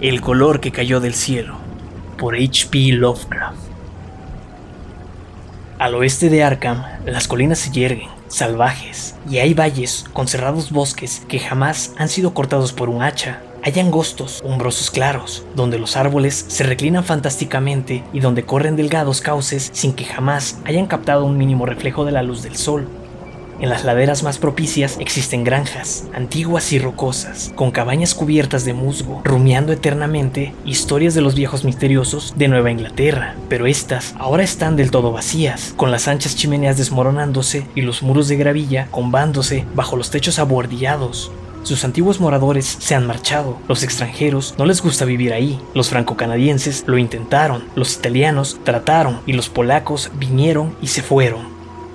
El color que cayó del cielo, por H.P. Lovecraft. Al oeste de Arkham, las colinas se yerguen, salvajes, y hay valles con cerrados bosques que jamás han sido cortados por un hacha. Hay angostos, umbrosos claros, donde los árboles se reclinan fantásticamente y donde corren delgados cauces sin que jamás hayan captado un mínimo reflejo de la luz del sol. En las laderas más propicias existen granjas, antiguas y rocosas, con cabañas cubiertas de musgo, rumiando eternamente historias de los viejos misteriosos de Nueva Inglaterra, pero estas ahora están del todo vacías, con las anchas chimeneas desmoronándose y los muros de gravilla combándose bajo los techos abordillados. Sus antiguos moradores se han marchado, los extranjeros no les gusta vivir ahí, los franco-canadienses lo intentaron, los italianos trataron y los polacos vinieron y se fueron.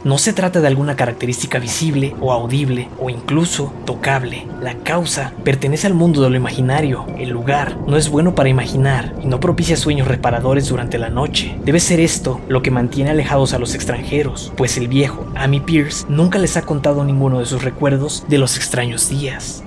No se trata de alguna característica visible o audible o incluso tocable. La causa pertenece al mundo de lo imaginario. El lugar no es bueno para imaginar y no propicia sueños reparadores durante la noche. Debe ser esto lo que mantiene alejados a los extranjeros, pues el viejo Amy Pierce nunca les ha contado ninguno de sus recuerdos de los extraños días.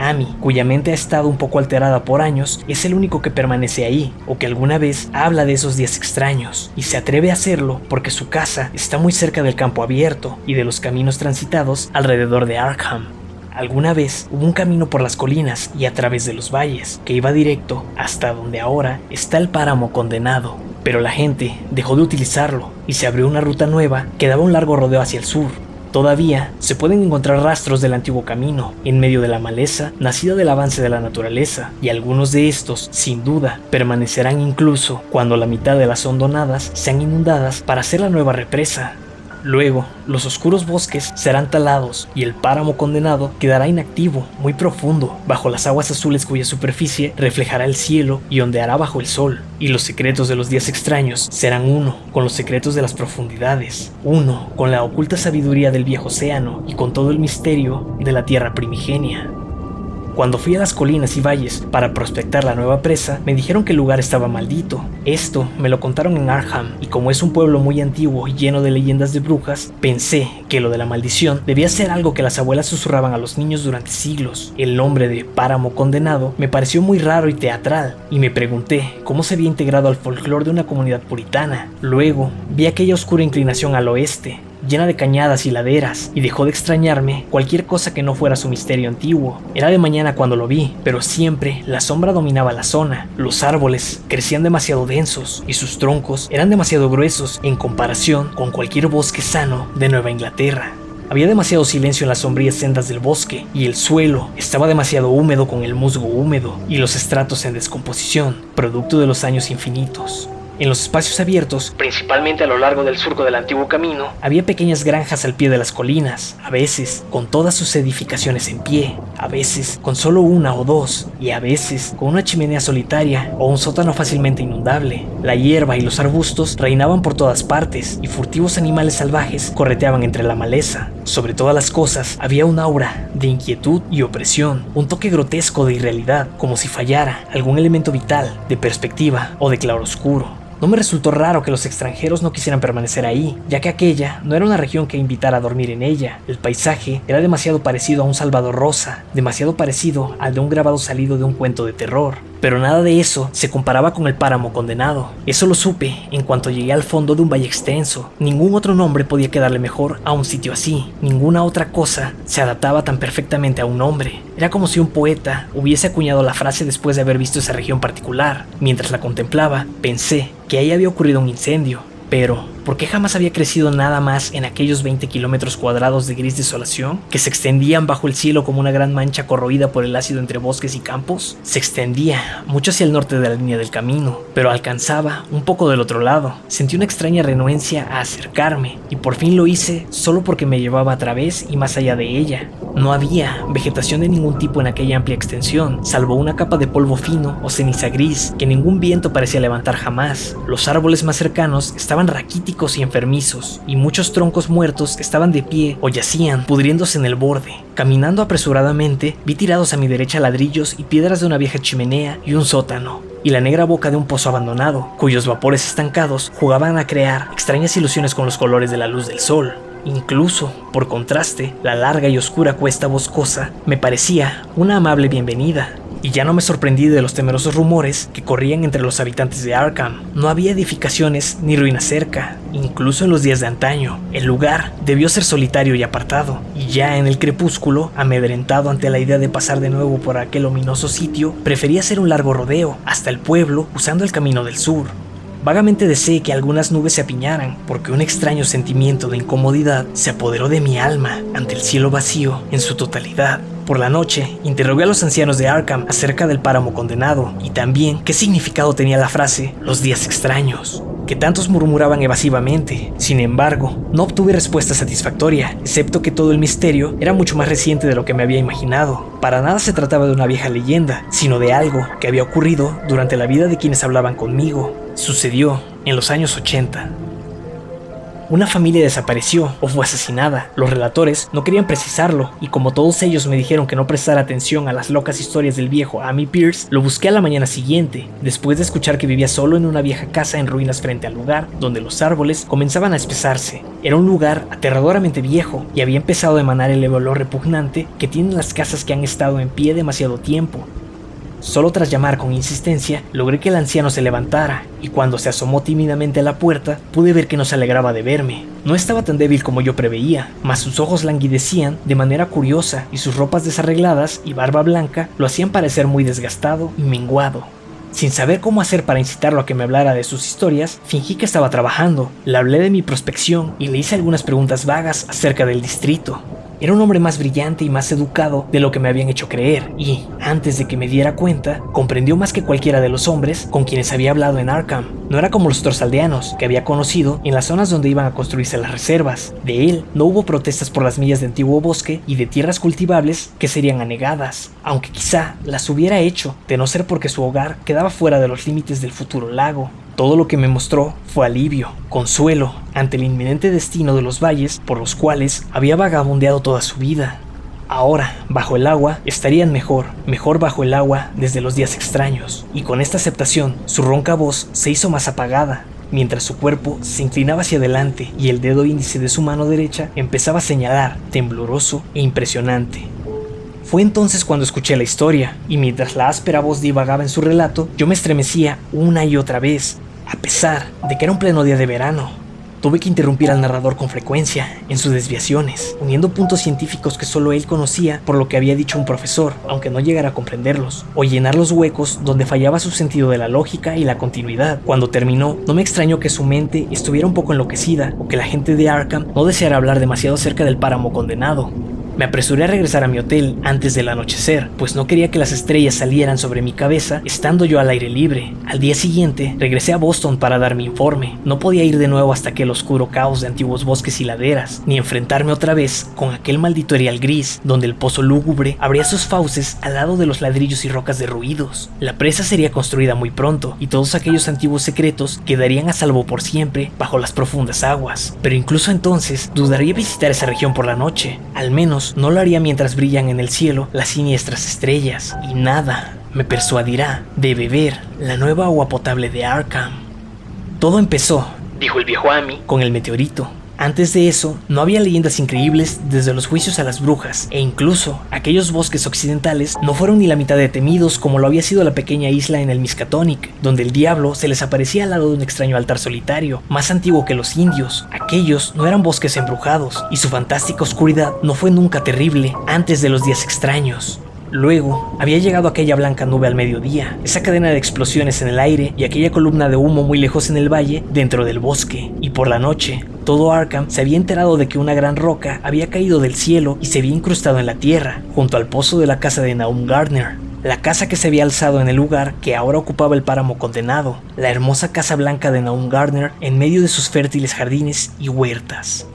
Amy, cuya mente ha estado un poco alterada por años, es el único que permanece ahí, o que alguna vez habla de esos días extraños, y se atreve a hacerlo porque su casa está muy cerca del campo abierto y de los caminos transitados alrededor de Arkham. Alguna vez hubo un camino por las colinas y a través de los valles que iba directo hasta donde ahora está el páramo condenado, pero la gente dejó de utilizarlo y se abrió una ruta nueva que daba un largo rodeo hacia el sur, Todavía se pueden encontrar rastros del antiguo camino en medio de la maleza nacida del avance de la naturaleza, y algunos de estos, sin duda, permanecerán incluso cuando la mitad de las hondonadas sean inundadas para hacer la nueva represa. Luego, los oscuros bosques serán talados y el páramo condenado quedará inactivo, muy profundo, bajo las aguas azules cuya superficie reflejará el cielo y ondeará bajo el sol. Y los secretos de los días extraños serán uno con los secretos de las profundidades, uno con la oculta sabiduría del viejo océano y con todo el misterio de la tierra primigenia. Cuando fui a las colinas y valles para prospectar la nueva presa, me dijeron que el lugar estaba maldito. Esto me lo contaron en Arham, y como es un pueblo muy antiguo y lleno de leyendas de brujas, pensé que lo de la maldición debía ser algo que las abuelas susurraban a los niños durante siglos. El nombre de Páramo Condenado me pareció muy raro y teatral, y me pregunté cómo se había integrado al folclore de una comunidad puritana. Luego vi aquella oscura inclinación al oeste, llena de cañadas y laderas, y dejó de extrañarme cualquier cosa que no fuera su misterio antiguo. Era de mañana cuando lo vi, pero siempre la sombra dominaba la zona. Los árboles crecían demasiado densos y sus troncos eran demasiado gruesos en comparación con cualquier bosque sano de Nueva Inglaterra. Había demasiado silencio en las sombrías sendas del bosque y el suelo estaba demasiado húmedo con el musgo húmedo y los estratos en descomposición, producto de los años infinitos. En los espacios abiertos, principalmente a lo largo del surco del antiguo camino, había pequeñas granjas al pie de las colinas, a veces con todas sus edificaciones en pie, a veces con solo una o dos, y a veces con una chimenea solitaria o un sótano fácilmente inundable. La hierba y los arbustos reinaban por todas partes y furtivos animales salvajes correteaban entre la maleza. Sobre todas las cosas había un aura de inquietud y opresión, un toque grotesco de irrealidad, como si fallara algún elemento vital, de perspectiva o de claroscuro. No me resultó raro que los extranjeros no quisieran permanecer ahí, ya que aquella no era una región que invitara a dormir en ella. El paisaje era demasiado parecido a un Salvador Rosa, demasiado parecido al de un grabado salido de un cuento de terror. Pero nada de eso se comparaba con el páramo condenado. Eso lo supe en cuanto llegué al fondo de un valle extenso. Ningún otro nombre podía quedarle mejor a un sitio así. Ninguna otra cosa se adaptaba tan perfectamente a un nombre. Era como si un poeta hubiese acuñado la frase después de haber visto esa región particular. Mientras la contemplaba, pensé que ahí había ocurrido un incendio. Pero, ¿por qué jamás había crecido nada más en aquellos 20 kilómetros cuadrados de gris desolación que se extendían bajo el cielo como una gran mancha corroída por el ácido entre bosques y campos? Se extendía mucho hacia el norte de la línea del camino, pero alcanzaba un poco del otro lado. Sentí una extraña renuencia a acercarme, y por fin lo hice solo porque me llevaba a través y más allá de ella. No había vegetación de ningún tipo en aquella amplia extensión, salvo una capa de polvo fino o ceniza gris que ningún viento parecía levantar jamás. Los árboles más cercanos estaban raquíticos y enfermizos, y muchos troncos muertos estaban de pie o yacían, pudriéndose en el borde. Caminando apresuradamente, vi tirados a mi derecha ladrillos y piedras de una vieja chimenea y un sótano y la negra boca de un pozo abandonado, cuyos vapores estancados jugaban a crear extrañas ilusiones con los colores de la luz del sol. Incluso, por contraste, la larga y oscura cuesta boscosa me parecía una amable bienvenida y ya no me sorprendí de los temerosos rumores que corrían entre los habitantes de Arkham. No había edificaciones ni ruinas cerca, incluso en los días de antaño. El lugar debió ser solitario y apartado, y ya en el crepúsculo, amedrentado ante la idea de pasar de nuevo por aquel ominoso sitio, prefería hacer un largo rodeo hasta el pueblo usando el camino del sur. Vagamente deseé que algunas nubes se apiñaran, porque un extraño sentimiento de incomodidad se apoderó de mi alma ante el cielo vacío en su totalidad. Por la noche, interrogué a los ancianos de Arkham acerca del páramo condenado y también qué significado tenía la frase los días extraños, que tantos murmuraban evasivamente. Sin embargo, no obtuve respuesta satisfactoria, excepto que todo el misterio era mucho más reciente de lo que me había imaginado. Para nada se trataba de una vieja leyenda, sino de algo que había ocurrido durante la vida de quienes hablaban conmigo. Sucedió en los años 80. Una familia desapareció o fue asesinada. Los relatores no querían precisarlo y como todos ellos me dijeron que no prestara atención a las locas historias del viejo Amy Pierce, lo busqué a la mañana siguiente, después de escuchar que vivía solo en una vieja casa en ruinas frente al lugar donde los árboles comenzaban a espesarse. Era un lugar aterradoramente viejo y había empezado a emanar el olor repugnante que tienen las casas que han estado en pie demasiado tiempo. Solo tras llamar con insistencia, logré que el anciano se levantara, y cuando se asomó tímidamente a la puerta, pude ver que no se alegraba de verme. No estaba tan débil como yo preveía, mas sus ojos languidecían de manera curiosa, y sus ropas desarregladas y barba blanca lo hacían parecer muy desgastado y menguado. Sin saber cómo hacer para incitarlo a que me hablara de sus historias, fingí que estaba trabajando, le hablé de mi prospección y le hice algunas preguntas vagas acerca del distrito. Era un hombre más brillante y más educado de lo que me habían hecho creer, y, antes de que me diera cuenta, comprendió más que cualquiera de los hombres con quienes había hablado en Arkham. No era como los otros aldeanos que había conocido en las zonas donde iban a construirse las reservas. De él no hubo protestas por las millas de antiguo bosque y de tierras cultivables que serían anegadas, aunque quizá las hubiera hecho, de no ser porque su hogar quedaba fuera de los límites del futuro lago. Todo lo que me mostró fue alivio, consuelo, ante el inminente destino de los valles por los cuales había vagabundeado toda su vida. Ahora, bajo el agua, estarían mejor, mejor bajo el agua desde los días extraños, y con esta aceptación, su ronca voz se hizo más apagada, mientras su cuerpo se inclinaba hacia adelante y el dedo índice de su mano derecha empezaba a señalar, tembloroso e impresionante. Fue entonces cuando escuché la historia, y mientras la áspera voz divagaba en su relato, yo me estremecía una y otra vez, a pesar de que era un pleno día de verano. Tuve que interrumpir al narrador con frecuencia en sus desviaciones, uniendo puntos científicos que solo él conocía por lo que había dicho un profesor, aunque no llegara a comprenderlos, o llenar los huecos donde fallaba su sentido de la lógica y la continuidad. Cuando terminó, no me extrañó que su mente estuviera un poco enloquecida o que la gente de Arkham no deseara hablar demasiado acerca del páramo condenado. Me apresuré a regresar a mi hotel antes del anochecer, pues no quería que las estrellas salieran sobre mi cabeza estando yo al aire libre. Al día siguiente, regresé a Boston para dar mi informe. No podía ir de nuevo hasta aquel oscuro caos de antiguos bosques y laderas, ni enfrentarme otra vez con aquel maldito erial gris, donde el pozo lúgubre abría sus fauces al lado de los ladrillos y rocas derruidos. La presa sería construida muy pronto, y todos aquellos antiguos secretos quedarían a salvo por siempre bajo las profundas aguas. Pero incluso entonces, dudaría visitar esa región por la noche. Al menos no lo haría mientras brillan en el cielo las siniestras estrellas, y nada me persuadirá de beber la nueva agua potable de Arkham. Todo empezó, dijo el viejo Amy, con el meteorito. Antes de eso, no había leyendas increíbles desde los juicios a las brujas, e incluso aquellos bosques occidentales no fueron ni la mitad de temidos como lo había sido la pequeña isla en el Miskatonic, donde el diablo se les aparecía al lado de un extraño altar solitario, más antiguo que los indios. Aquellos no eran bosques embrujados, y su fantástica oscuridad no fue nunca terrible antes de los días extraños. Luego, había llegado aquella blanca nube al mediodía, esa cadena de explosiones en el aire y aquella columna de humo muy lejos en el valle dentro del bosque. Y por la noche, todo Arkham se había enterado de que una gran roca había caído del cielo y se había incrustado en la tierra, junto al pozo de la casa de Naum Gardner. La casa que se había alzado en el lugar que ahora ocupaba el páramo condenado, la hermosa casa blanca de Naum Gardner en medio de sus fértiles jardines y huertas.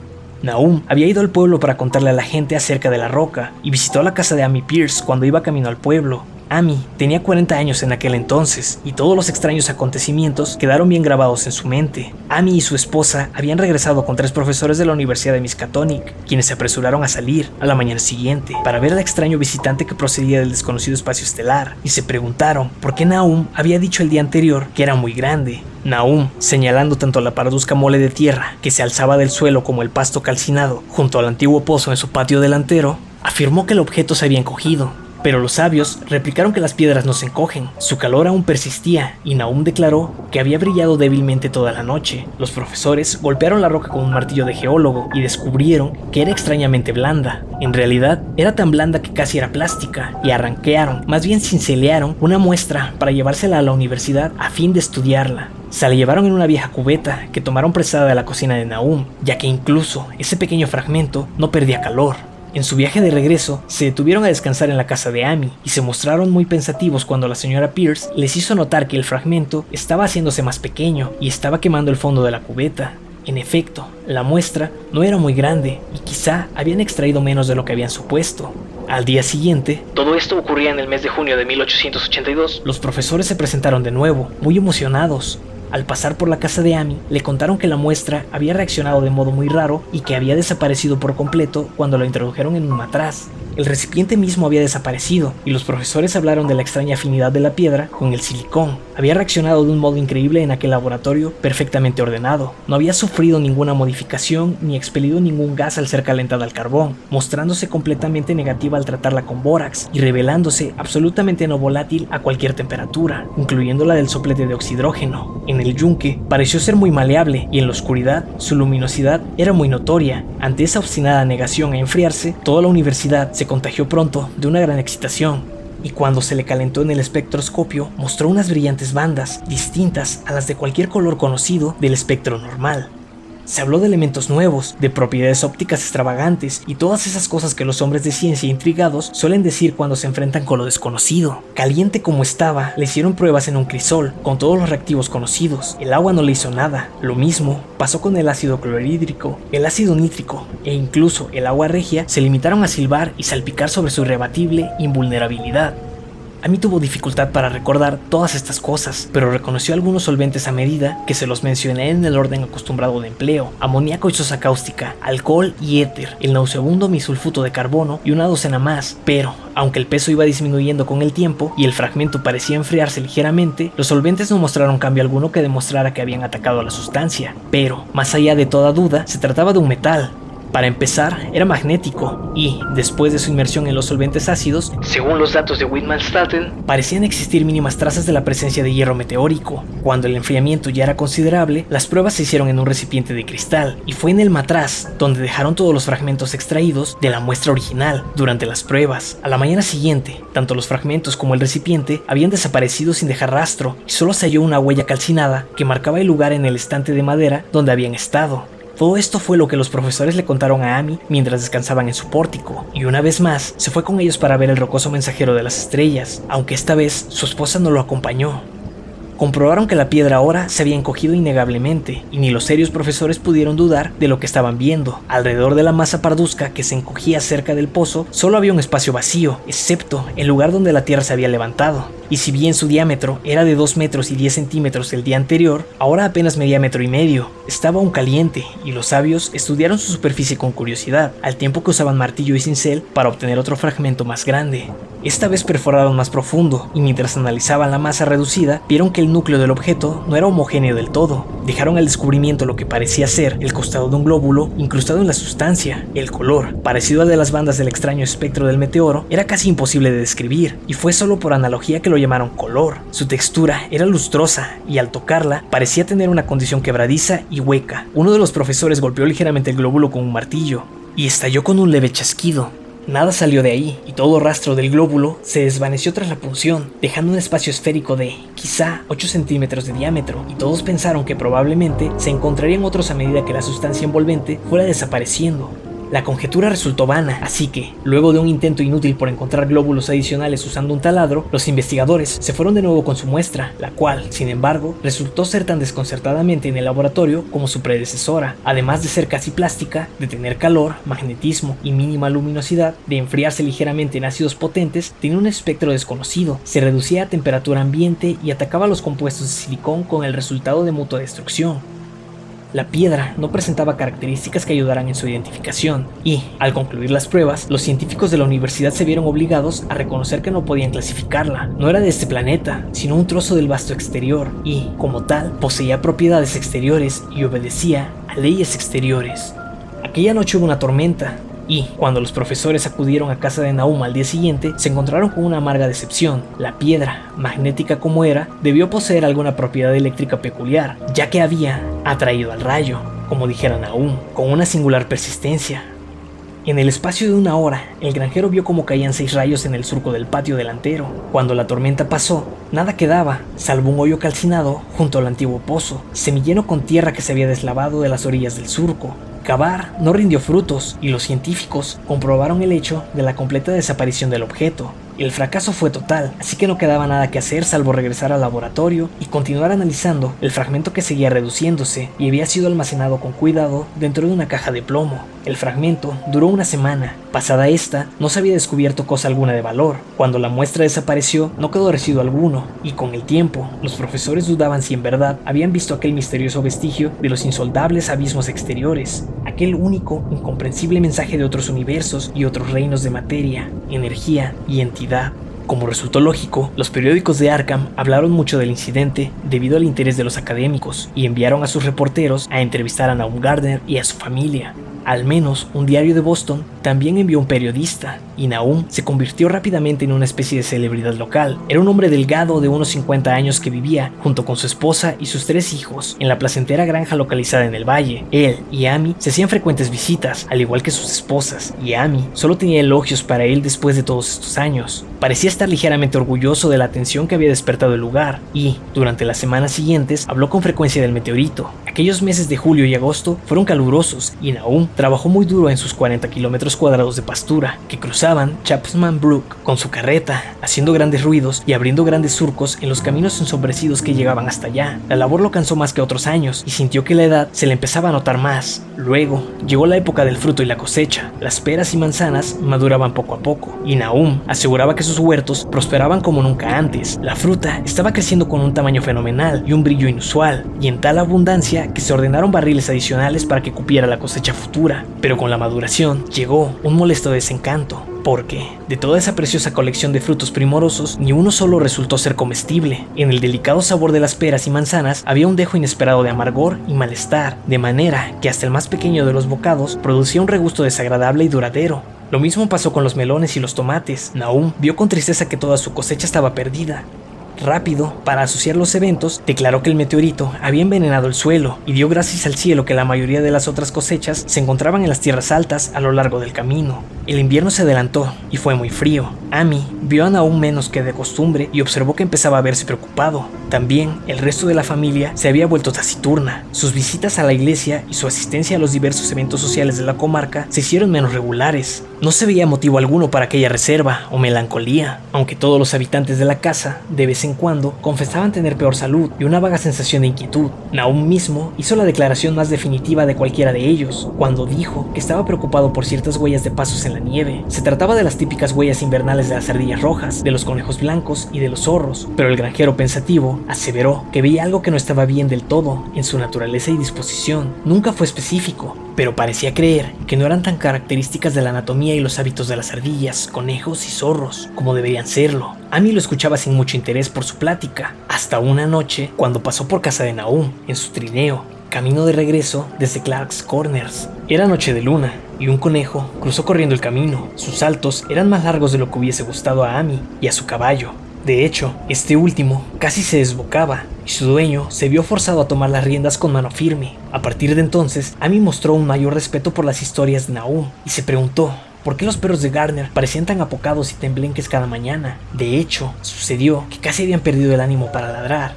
Nahum había ido al pueblo para contarle a la gente acerca de la roca y visitó la casa de Amy Pierce cuando iba camino al pueblo. Amy tenía 40 años en aquel entonces y todos los extraños acontecimientos quedaron bien grabados en su mente. Amy y su esposa habían regresado con tres profesores de la Universidad de Miskatonic, quienes se apresuraron a salir a la mañana siguiente para ver al extraño visitante que procedía del desconocido espacio estelar y se preguntaron por qué Naum había dicho el día anterior que era muy grande. Naum, señalando tanto la parduzca mole de tierra que se alzaba del suelo como el pasto calcinado junto al antiguo pozo en su patio delantero, afirmó que el objeto se había encogido pero los sabios replicaron que las piedras no se encogen. Su calor aún persistía y Naum declaró que había brillado débilmente toda la noche. Los profesores golpearon la roca con un martillo de geólogo y descubrieron que era extrañamente blanda. En realidad, era tan blanda que casi era plástica y arranquearon, más bien cincelearon, una muestra para llevársela a la universidad a fin de estudiarla. Se la llevaron en una vieja cubeta que tomaron prestada de la cocina de Naum, ya que incluso ese pequeño fragmento no perdía calor. En su viaje de regreso, se detuvieron a descansar en la casa de Amy y se mostraron muy pensativos cuando la señora Pierce les hizo notar que el fragmento estaba haciéndose más pequeño y estaba quemando el fondo de la cubeta. En efecto, la muestra no era muy grande y quizá habían extraído menos de lo que habían supuesto. Al día siguiente, todo esto ocurría en el mes de junio de 1882, los profesores se presentaron de nuevo, muy emocionados, al pasar por la casa de Amy, le contaron que la muestra había reaccionado de modo muy raro y que había desaparecido por completo cuando lo introdujeron en un matraz. El recipiente mismo había desaparecido y los profesores hablaron de la extraña afinidad de la piedra con el silicón. Había reaccionado de un modo increíble en aquel laboratorio perfectamente ordenado. No había sufrido ninguna modificación ni expelido ningún gas al ser calentada al carbón, mostrándose completamente negativa al tratarla con bórax y revelándose absolutamente no volátil a cualquier temperatura, incluyendo la del soplete de oxidrógeno. En el yunque pareció ser muy maleable y en la oscuridad su luminosidad era muy notoria. Ante esa obstinada negación a enfriarse, toda la universidad se contagió pronto de una gran excitación, y cuando se le calentó en el espectroscopio mostró unas brillantes bandas distintas a las de cualquier color conocido del espectro normal. Se habló de elementos nuevos, de propiedades ópticas extravagantes y todas esas cosas que los hombres de ciencia intrigados suelen decir cuando se enfrentan con lo desconocido. Caliente como estaba, le hicieron pruebas en un crisol, con todos los reactivos conocidos. El agua no le hizo nada. Lo mismo pasó con el ácido clorhídrico, el ácido nítrico e incluso el agua regia se limitaron a silbar y salpicar sobre su irrebatible invulnerabilidad. Amy tuvo dificultad para recordar todas estas cosas, pero reconoció algunos solventes a medida que se los mencioné en el orden acostumbrado de empleo: amoníaco y sosa cáustica, alcohol y éter, el nauseabundo misulfuto de carbono y una docena más. Pero, aunque el peso iba disminuyendo con el tiempo y el fragmento parecía enfriarse ligeramente, los solventes no mostraron cambio alguno que demostrara que habían atacado a la sustancia. Pero, más allá de toda duda, se trataba de un metal, para empezar, era magnético y, después de su inmersión en los solventes ácidos, según los datos de Wittmann-Staten, parecían existir mínimas trazas de la presencia de hierro meteórico. Cuando el enfriamiento ya era considerable, las pruebas se hicieron en un recipiente de cristal y fue en el matraz donde dejaron todos los fragmentos extraídos de la muestra original durante las pruebas. A la mañana siguiente, tanto los fragmentos como el recipiente habían desaparecido sin dejar rastro y solo se halló una huella calcinada que marcaba el lugar en el estante de madera donde habían estado. Todo esto fue lo que los profesores le contaron a Amy mientras descansaban en su pórtico, y una vez más se fue con ellos para ver el rocoso mensajero de las estrellas, aunque esta vez su esposa no lo acompañó. Comprobaron que la piedra ahora se había encogido innegablemente, y ni los serios profesores pudieron dudar de lo que estaban viendo. Alrededor de la masa parduzca que se encogía cerca del pozo, solo había un espacio vacío, excepto el lugar donde la tierra se había levantado. Y si bien su diámetro era de 2 metros y 10 centímetros el día anterior, ahora apenas medía metro y medio. Estaba aún caliente, y los sabios estudiaron su superficie con curiosidad, al tiempo que usaban martillo y cincel para obtener otro fragmento más grande. Esta vez perforaron más profundo, y mientras analizaban la masa reducida, vieron que el núcleo del objeto no era homogéneo del todo. Dejaron al descubrimiento lo que parecía ser el costado de un glóbulo incrustado en la sustancia. El color, parecido al de las bandas del extraño espectro del meteoro, era casi imposible de describir, y fue solo por analogía que lo llamaron color. Su textura era lustrosa, y al tocarla parecía tener una condición quebradiza y hueca. Uno de los profesores golpeó ligeramente el glóbulo con un martillo, y estalló con un leve chasquido. Nada salió de ahí, y todo rastro del glóbulo se desvaneció tras la punción, dejando un espacio esférico de quizá 8 centímetros de diámetro, y todos pensaron que probablemente se encontrarían otros a medida que la sustancia envolvente fuera desapareciendo. La conjetura resultó vana, así que, luego de un intento inútil por encontrar glóbulos adicionales usando un taladro, los investigadores se fueron de nuevo con su muestra, la cual, sin embargo, resultó ser tan desconcertadamente en el laboratorio como su predecesora, además de ser casi plástica, de tener calor, magnetismo y mínima luminosidad, de enfriarse ligeramente en ácidos potentes, tenía un espectro desconocido, se reducía a temperatura ambiente y atacaba los compuestos de silicón con el resultado de mutua destrucción. La piedra no presentaba características que ayudaran en su identificación, y, al concluir las pruebas, los científicos de la universidad se vieron obligados a reconocer que no podían clasificarla. No era de este planeta, sino un trozo del vasto exterior, y, como tal, poseía propiedades exteriores y obedecía a leyes exteriores. Aquella noche hubo una tormenta, y cuando los profesores acudieron a casa de Naum al día siguiente, se encontraron con una amarga decepción. La piedra, magnética como era, debió poseer alguna propiedad eléctrica peculiar, ya que había atraído al rayo, como dijera Naum, con una singular persistencia. En el espacio de una hora, el granjero vio cómo caían seis rayos en el surco del patio delantero. Cuando la tormenta pasó, nada quedaba, salvo un hoyo calcinado junto al antiguo pozo, semilleno con tierra que se había deslavado de las orillas del surco. Cavar no rindió frutos y los científicos comprobaron el hecho de la completa desaparición del objeto. El fracaso fue total, así que no quedaba nada que hacer salvo regresar al laboratorio y continuar analizando el fragmento que seguía reduciéndose y había sido almacenado con cuidado dentro de una caja de plomo. El fragmento duró una semana. Pasada esta, no se había descubierto cosa alguna de valor. Cuando la muestra desapareció, no quedó residuo alguno, y con el tiempo, los profesores dudaban si en verdad habían visto aquel misterioso vestigio de los insoldables abismos exteriores, aquel único, incomprensible mensaje de otros universos y otros reinos de materia, energía y entidad. Como resultó lógico, los periódicos de Arkham hablaron mucho del incidente debido al interés de los académicos y enviaron a sus reporteros a entrevistar a Naum Gardner y a su familia. Al menos un diario de Boston también envió un periodista, y Naum se convirtió rápidamente en una especie de celebridad local. Era un hombre delgado de unos 50 años que vivía, junto con su esposa y sus tres hijos, en la placentera granja localizada en el valle. Él y Amy se hacían frecuentes visitas, al igual que sus esposas, y Amy solo tenía elogios para él después de todos estos años. Parecía estar ligeramente orgulloso de la atención que había despertado el lugar, y, durante las semanas siguientes, habló con frecuencia del meteorito. Aquellos meses de julio y agosto fueron calurosos, y Naum trabajó muy duro en sus 40 kilómetros cuadrados de pastura que cruzaban Chapman Brook con su carreta, haciendo grandes ruidos y abriendo grandes surcos en los caminos ensombrecidos que llegaban hasta allá. La labor lo cansó más que otros años y sintió que la edad se le empezaba a notar más. Luego llegó la época del fruto y la cosecha. Las peras y manzanas maduraban poco a poco y Nahum aseguraba que sus huertos prosperaban como nunca antes. La fruta estaba creciendo con un tamaño fenomenal y un brillo inusual, y en tal abundancia que se ordenaron barriles adicionales para que cupiera la cosecha futura pero con la maduración llegó un molesto desencanto, porque de toda esa preciosa colección de frutos primorosos, ni uno solo resultó ser comestible. En el delicado sabor de las peras y manzanas había un dejo inesperado de amargor y malestar, de manera que hasta el más pequeño de los bocados producía un regusto desagradable y duradero. Lo mismo pasó con los melones y los tomates. Naum vio con tristeza que toda su cosecha estaba perdida, Rápido, para asociar los eventos, declaró que el meteorito había envenenado el suelo y dio gracias al cielo que la mayoría de las otras cosechas se encontraban en las tierras altas a lo largo del camino. El invierno se adelantó y fue muy frío. Amy vio a aún menos que de costumbre y observó que empezaba a verse preocupado. También el resto de la familia se había vuelto taciturna. Sus visitas a la iglesia y su asistencia a los diversos eventos sociales de la comarca se hicieron menos regulares. No se veía motivo alguno para aquella reserva o melancolía, aunque todos los habitantes de la casa, de vez en cuando, confesaban tener peor salud y una vaga sensación de inquietud. Naum mismo hizo la declaración más definitiva de cualquiera de ellos, cuando dijo que estaba preocupado por ciertas huellas de pasos en la nieve. Se trataba de las típicas huellas invernales de las ardillas rojas, de los conejos blancos y de los zorros, pero el granjero pensativo aseveró que veía algo que no estaba bien del todo en su naturaleza y disposición. Nunca fue específico, pero parecía creer que no eran tan características de la anatomía y los hábitos de las ardillas, conejos y zorros como deberían serlo. Amy lo escuchaba sin mucho interés por su plática, hasta una noche cuando pasó por casa de Naum, en su trineo, camino de regreso desde Clark's Corners. Era noche de luna, y un conejo cruzó corriendo el camino. Sus saltos eran más largos de lo que hubiese gustado a Amy y a su caballo. De hecho, este último casi se desbocaba y su dueño se vio forzado a tomar las riendas con mano firme. A partir de entonces, Amy mostró un mayor respeto por las historias de Nahum y se preguntó ¿Por qué los perros de Garner parecían tan apocados y temblenques cada mañana? De hecho, sucedió que casi habían perdido el ánimo para ladrar.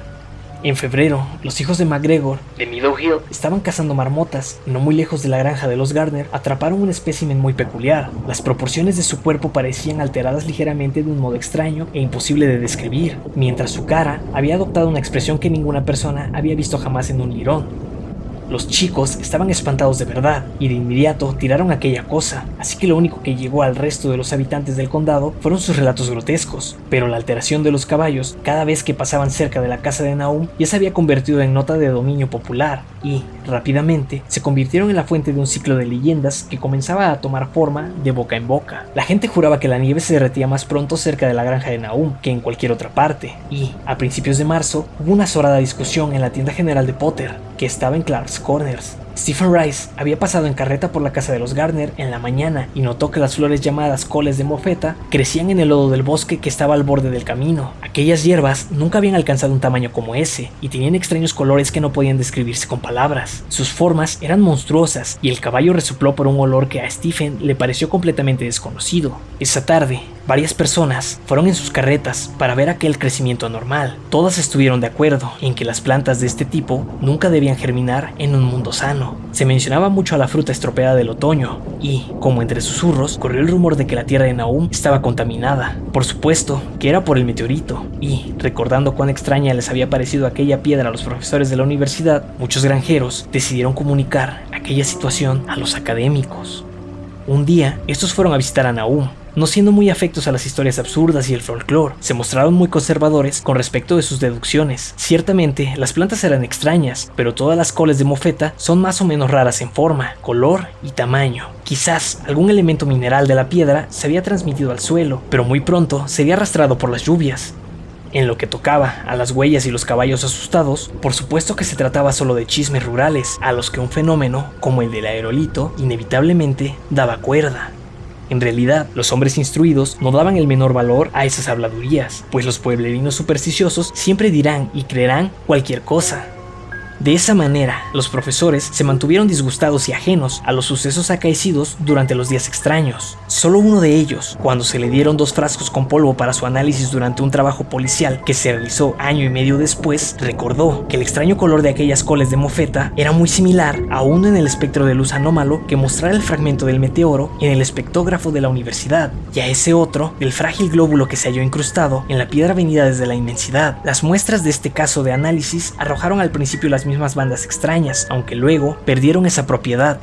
En febrero, los hijos de McGregor, de Meadow Hill, estaban cazando marmotas y no muy lejos de la granja de los Gardner atraparon un espécimen muy peculiar. Las proporciones de su cuerpo parecían alteradas ligeramente de un modo extraño e imposible de describir, mientras su cara había adoptado una expresión que ninguna persona había visto jamás en un lirón. Los chicos estaban espantados de verdad y de inmediato tiraron aquella cosa, así que lo único que llegó al resto de los habitantes del condado fueron sus relatos grotescos, pero la alteración de los caballos cada vez que pasaban cerca de la casa de Naum ya se había convertido en nota de dominio popular y, rápidamente, se convirtieron en la fuente de un ciclo de leyendas que comenzaba a tomar forma de boca en boca. La gente juraba que la nieve se derretía más pronto cerca de la granja de Naum que en cualquier otra parte, y, a principios de marzo, hubo una azorada discusión en la tienda general de Potter, que estaba en Clark's Corners. Stephen Rice había pasado en carreta por la casa de los Gardner en la mañana y notó que las flores llamadas coles de mofeta crecían en el lodo del bosque que estaba al borde del camino. Aquellas hierbas nunca habían alcanzado un tamaño como ese y tenían extraños colores que no podían describirse con palabras. Sus formas eran monstruosas y el caballo resopló por un olor que a Stephen le pareció completamente desconocido. Esa tarde, Varias personas fueron en sus carretas para ver aquel crecimiento anormal. Todas estuvieron de acuerdo en que las plantas de este tipo nunca debían germinar en un mundo sano. Se mencionaba mucho a la fruta estropeada del otoño y, como entre susurros, corrió el rumor de que la tierra de Naum estaba contaminada. Por supuesto que era por el meteorito y, recordando cuán extraña les había parecido aquella piedra a los profesores de la universidad, muchos granjeros decidieron comunicar aquella situación a los académicos. Un día, estos fueron a visitar a Naum no siendo muy afectos a las historias absurdas y el folclore, se mostraron muy conservadores con respecto de sus deducciones. Ciertamente, las plantas eran extrañas, pero todas las coles de mofeta son más o menos raras en forma, color y tamaño. Quizás algún elemento mineral de la piedra se había transmitido al suelo, pero muy pronto sería arrastrado por las lluvias. En lo que tocaba a las huellas y los caballos asustados, por supuesto que se trataba solo de chismes rurales, a los que un fenómeno como el del aerolito inevitablemente daba cuerda. En realidad, los hombres instruidos no daban el menor valor a esas habladurías, pues los pueblerinos supersticiosos siempre dirán y creerán cualquier cosa. De esa manera, los profesores se mantuvieron disgustados y ajenos a los sucesos acaecidos durante los días extraños. Solo uno de ellos, cuando se le dieron dos frascos con polvo para su análisis durante un trabajo policial que se realizó año y medio después, recordó que el extraño color de aquellas coles de mofeta era muy similar a uno en el espectro de luz anómalo que mostrara el fragmento del meteoro en el espectógrafo de la universidad, y a ese otro del frágil glóbulo que se halló incrustado en la piedra venida desde la inmensidad. Las muestras de este caso de análisis arrojaron al principio las mismas bandas extrañas, aunque luego perdieron esa propiedad.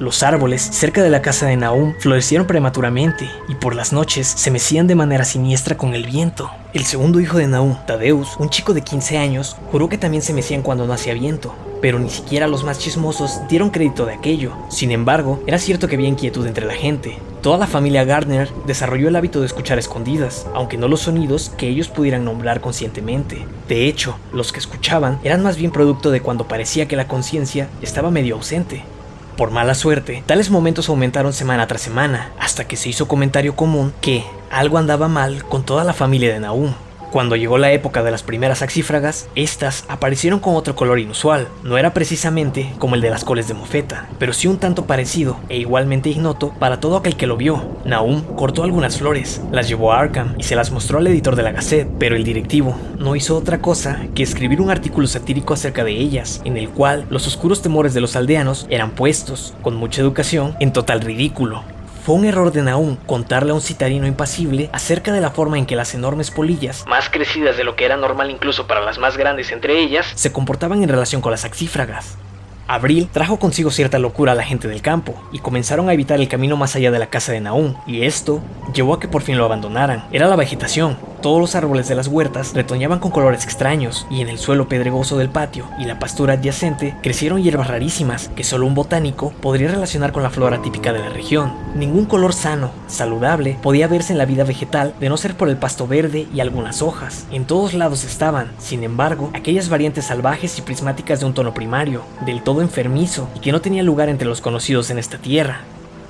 Los árboles cerca de la casa de Naum florecieron prematuramente y por las noches se mecían de manera siniestra con el viento. El segundo hijo de Naum, Tadeus, un chico de 15 años, juró que también se mecían cuando no hacía viento, pero ni siquiera los más chismosos dieron crédito de aquello. Sin embargo, era cierto que había inquietud entre la gente. Toda la familia Gardner desarrolló el hábito de escuchar escondidas, aunque no los sonidos que ellos pudieran nombrar conscientemente. De hecho, los que escuchaban eran más bien producto de cuando parecía que la conciencia estaba medio ausente. Por mala suerte, tales momentos aumentaron semana tras semana, hasta que se hizo comentario común que algo andaba mal con toda la familia de Nahum. Cuando llegó la época de las primeras axífragas, estas aparecieron con otro color inusual. No era precisamente como el de las coles de mofeta, pero sí un tanto parecido e igualmente ignoto para todo aquel que lo vio. Nahum cortó algunas flores, las llevó a Arkham y se las mostró al editor de la Gazette, pero el directivo no hizo otra cosa que escribir un artículo satírico acerca de ellas, en el cual los oscuros temores de los aldeanos eran puestos, con mucha educación, en total ridículo. Fue un error de Naum contarle a un citarino impasible acerca de la forma en que las enormes polillas, más crecidas de lo que era normal incluso para las más grandes entre ellas, se comportaban en relación con las axífragas. Abril trajo consigo cierta locura a la gente del campo y comenzaron a evitar el camino más allá de la casa de Naum, y esto llevó a que por fin lo abandonaran. Era la vegetación, todos los árboles de las huertas retoñaban con colores extraños, y en el suelo pedregoso del patio y la pastura adyacente crecieron hierbas rarísimas que solo un botánico podría relacionar con la flora típica de la región. Ningún color sano, saludable, podía verse en la vida vegetal de no ser por el pasto verde y algunas hojas. En todos lados estaban, sin embargo, aquellas variantes salvajes y prismáticas de un tono primario, del todo enfermizo y que no tenía lugar entre los conocidos en esta tierra.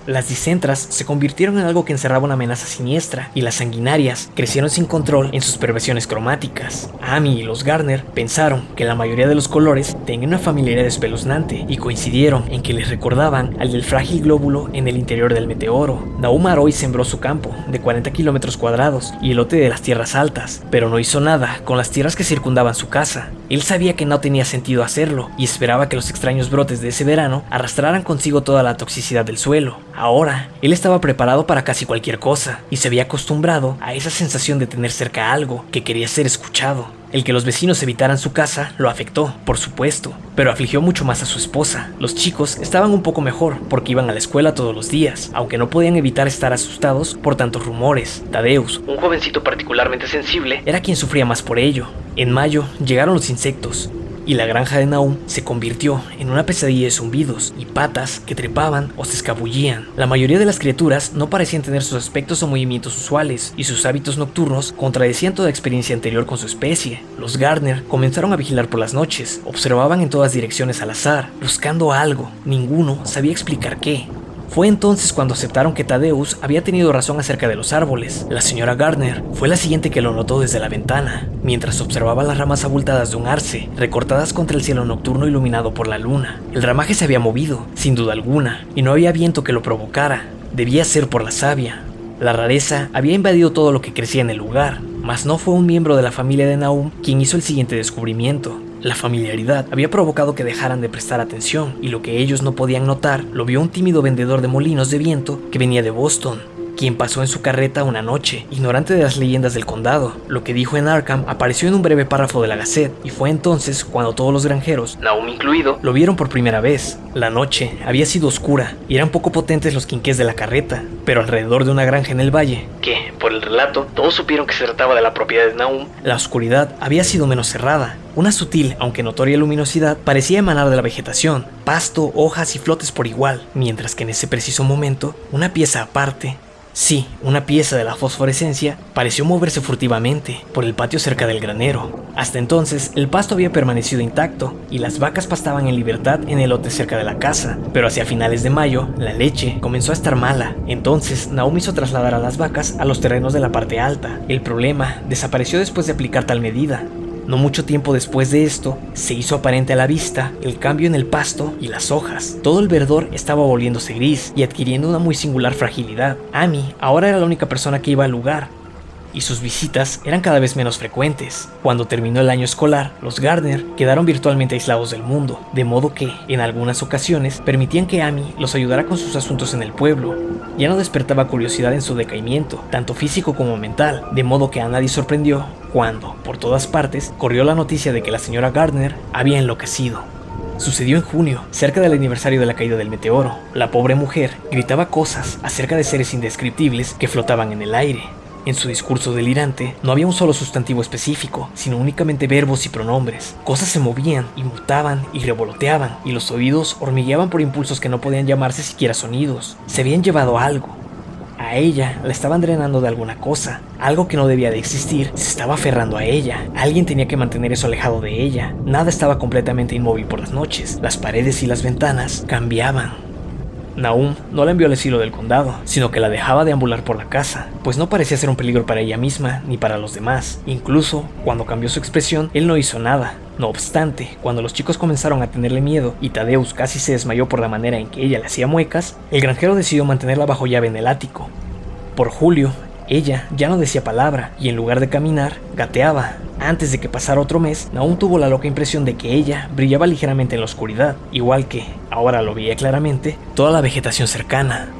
Las discentras se convirtieron en algo que encerraba una amenaza siniestra, y las sanguinarias crecieron sin control en sus perversiones cromáticas. Amy y los Garner pensaron que la mayoría de los colores tenían una familiaridad espeluznante y coincidieron en que les recordaban al del frágil glóbulo en el interior del meteoro. Naum Aroy sembró su campo de 40 kilómetros cuadrados y el lote de las tierras altas, pero no hizo nada con las tierras que circundaban su casa. Él sabía que no tenía sentido hacerlo y esperaba que los extraños brotes de ese verano arrastraran consigo toda la toxicidad del suelo. Ahora, él estaba preparado para casi cualquier cosa y se había acostumbrado a esa sensación de tener cerca algo que quería ser escuchado. El que los vecinos evitaran su casa lo afectó, por supuesto, pero afligió mucho más a su esposa. Los chicos estaban un poco mejor porque iban a la escuela todos los días, aunque no podían evitar estar asustados por tantos rumores. Tadeus, un jovencito particularmente sensible, era quien sufría más por ello. En mayo llegaron los insectos, y la granja de Naum se convirtió en una pesadilla de zumbidos y patas que trepaban o se escabullían. La mayoría de las criaturas no parecían tener sus aspectos o movimientos usuales, y sus hábitos nocturnos contradecían toda experiencia anterior con su especie. Los Gardner comenzaron a vigilar por las noches, observaban en todas direcciones al azar, buscando algo. Ninguno sabía explicar qué, fue entonces cuando aceptaron que Tadeus había tenido razón acerca de los árboles. La señora Gardner fue la siguiente que lo notó desde la ventana, mientras observaba las ramas abultadas de un arce, recortadas contra el cielo nocturno iluminado por la luna. El ramaje se había movido, sin duda alguna, y no había viento que lo provocara. Debía ser por la savia. La rareza había invadido todo lo que crecía en el lugar, mas no fue un miembro de la familia de Naum quien hizo el siguiente descubrimiento. La familiaridad había provocado que dejaran de prestar atención y lo que ellos no podían notar lo vio un tímido vendedor de molinos de viento que venía de Boston quien pasó en su carreta una noche, ignorante de las leyendas del condado. Lo que dijo en Arkham apareció en un breve párrafo de la Gazette, y fue entonces cuando todos los granjeros, Naomi incluido, lo vieron por primera vez. La noche había sido oscura, y eran poco potentes los quinqués de la carreta, pero alrededor de una granja en el valle, que, por el relato, todos supieron que se trataba de la propiedad de Naum, la oscuridad había sido menos cerrada. Una sutil, aunque notoria luminosidad parecía emanar de la vegetación, pasto, hojas y flotes por igual, mientras que en ese preciso momento, una pieza aparte, Sí, una pieza de la fosforescencia pareció moverse furtivamente por el patio cerca del granero. Hasta entonces, el pasto había permanecido intacto y las vacas pastaban en libertad en el lote cerca de la casa, pero hacia finales de mayo, la leche comenzó a estar mala. Entonces, Naomi hizo trasladar a las vacas a los terrenos de la parte alta. El problema desapareció después de aplicar tal medida. No mucho tiempo después de esto, se hizo aparente a la vista el cambio en el pasto y las hojas. Todo el verdor estaba volviéndose gris y adquiriendo una muy singular fragilidad. Amy ahora era la única persona que iba al lugar, y sus visitas eran cada vez menos frecuentes. Cuando terminó el año escolar, los Gardner quedaron virtualmente aislados del mundo, de modo que, en algunas ocasiones, permitían que Amy los ayudara con sus asuntos en el pueblo. Ya no despertaba curiosidad en su decaimiento, tanto físico como mental, de modo que a nadie sorprendió cuando, por todas partes, corrió la noticia de que la señora Gardner había enloquecido. Sucedió en junio, cerca del aniversario de la caída del meteoro. La pobre mujer gritaba cosas acerca de seres indescriptibles que flotaban en el aire, en su discurso delirante no había un solo sustantivo específico, sino únicamente verbos y pronombres. Cosas se movían y mutaban y revoloteaban, y los oídos hormigueaban por impulsos que no podían llamarse siquiera sonidos. Se habían llevado algo. A ella la estaban drenando de alguna cosa. Algo que no debía de existir se estaba aferrando a ella. Alguien tenía que mantener eso alejado de ella. Nada estaba completamente inmóvil por las noches. Las paredes y las ventanas cambiaban. Naum no la envió al asilo del condado, sino que la dejaba deambular por la casa, pues no parecía ser un peligro para ella misma ni para los demás. Incluso, cuando cambió su expresión, él no hizo nada. No obstante, cuando los chicos comenzaron a tenerle miedo y Tadeus casi se desmayó por la manera en que ella le hacía muecas, el granjero decidió mantenerla bajo llave en el ático. Por julio, ella ya no decía palabra y en lugar de caminar, gateaba. Antes de que pasara otro mes, aún tuvo la loca impresión de que ella brillaba ligeramente en la oscuridad, igual que, ahora lo veía claramente, toda la vegetación cercana.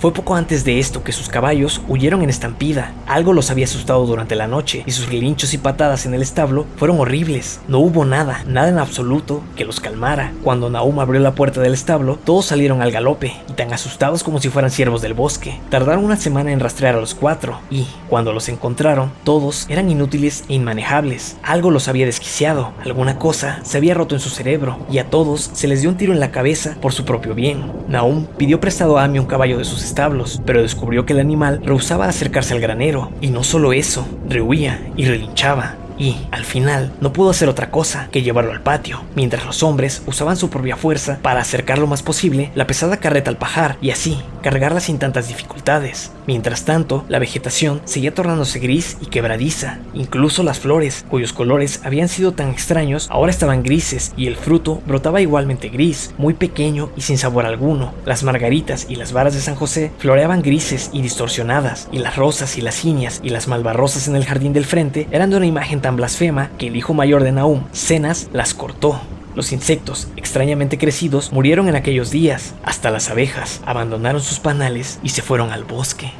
Fue poco antes de esto que sus caballos huyeron en estampida. Algo los había asustado durante la noche y sus relinchos y patadas en el establo fueron horribles. No hubo nada, nada en absoluto que los calmara. Cuando Naum abrió la puerta del establo, todos salieron al galope y tan asustados como si fueran siervos del bosque. Tardaron una semana en rastrear a los cuatro y, cuando los encontraron, todos eran inútiles e inmanejables. Algo los había desquiciado, alguna cosa se había roto en su cerebro y a todos se les dio un tiro en la cabeza por su propio bien. Naum pidió prestado a Amy un caballo de sus establos, pero descubrió que el animal rehusaba acercarse al granero, y no solo eso, rehuía y relinchaba. Y, al final, no pudo hacer otra cosa que llevarlo al patio, mientras los hombres usaban su propia fuerza para acercar lo más posible la pesada carreta al pajar, y así, cargarla sin tantas dificultades. Mientras tanto, la vegetación seguía tornándose gris y quebradiza. Incluso las flores, cuyos colores habían sido tan extraños, ahora estaban grises y el fruto brotaba igualmente gris, muy pequeño y sin sabor alguno. Las margaritas y las varas de San José floreaban grises y distorsionadas, y las rosas y las ciñas y las malvarrosas en el jardín del frente eran de una imagen tan blasfema que el hijo mayor de Nahum, Cenas, las cortó. Los insectos, extrañamente crecidos, murieron en aquellos días. Hasta las abejas abandonaron sus panales y se fueron al bosque.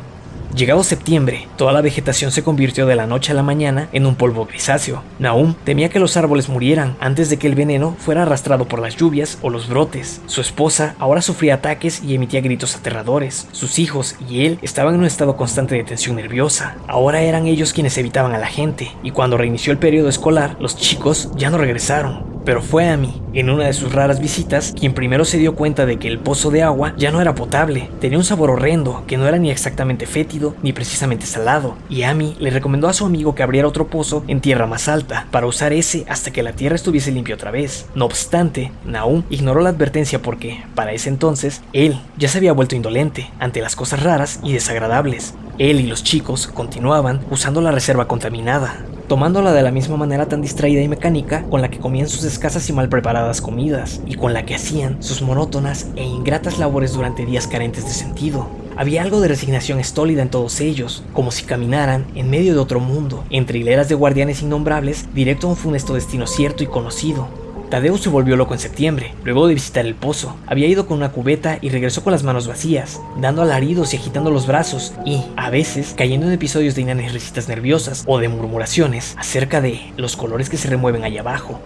Llegado septiembre, toda la vegetación se convirtió de la noche a la mañana en un polvo grisáceo. Nahum temía que los árboles murieran antes de que el veneno fuera arrastrado por las lluvias o los brotes. Su esposa ahora sufría ataques y emitía gritos aterradores. Sus hijos y él estaban en un estado constante de tensión nerviosa. Ahora eran ellos quienes evitaban a la gente, y cuando reinició el periodo escolar, los chicos ya no regresaron pero fue a mí, en una de sus raras visitas, quien primero se dio cuenta de que el pozo de agua ya no era potable, tenía un sabor horrendo, que no era ni exactamente fétido ni precisamente salado, y Amy le recomendó a su amigo que abriera otro pozo en tierra más alta, para usar ese hasta que la tierra estuviese limpia otra vez. No obstante, Naum ignoró la advertencia porque, para ese entonces, él ya se había vuelto indolente ante las cosas raras y desagradables. Él y los chicos continuaban usando la reserva contaminada, tomándola de la misma manera tan distraída y mecánica con la que comían sus escasas y mal preparadas comidas, y con la que hacían sus monótonas e ingratas labores durante días carentes de sentido. Había algo de resignación estólida en todos ellos, como si caminaran en medio de otro mundo, entre hileras de guardianes innombrables, directo a un funesto destino cierto y conocido, Tadeo se volvió loco en septiembre, luego de visitar el pozo. Había ido con una cubeta y regresó con las manos vacías, dando alaridos y agitando los brazos, y, a veces, cayendo en episodios de risitas nerviosas o de murmuraciones acerca de los colores que se remueven allá abajo.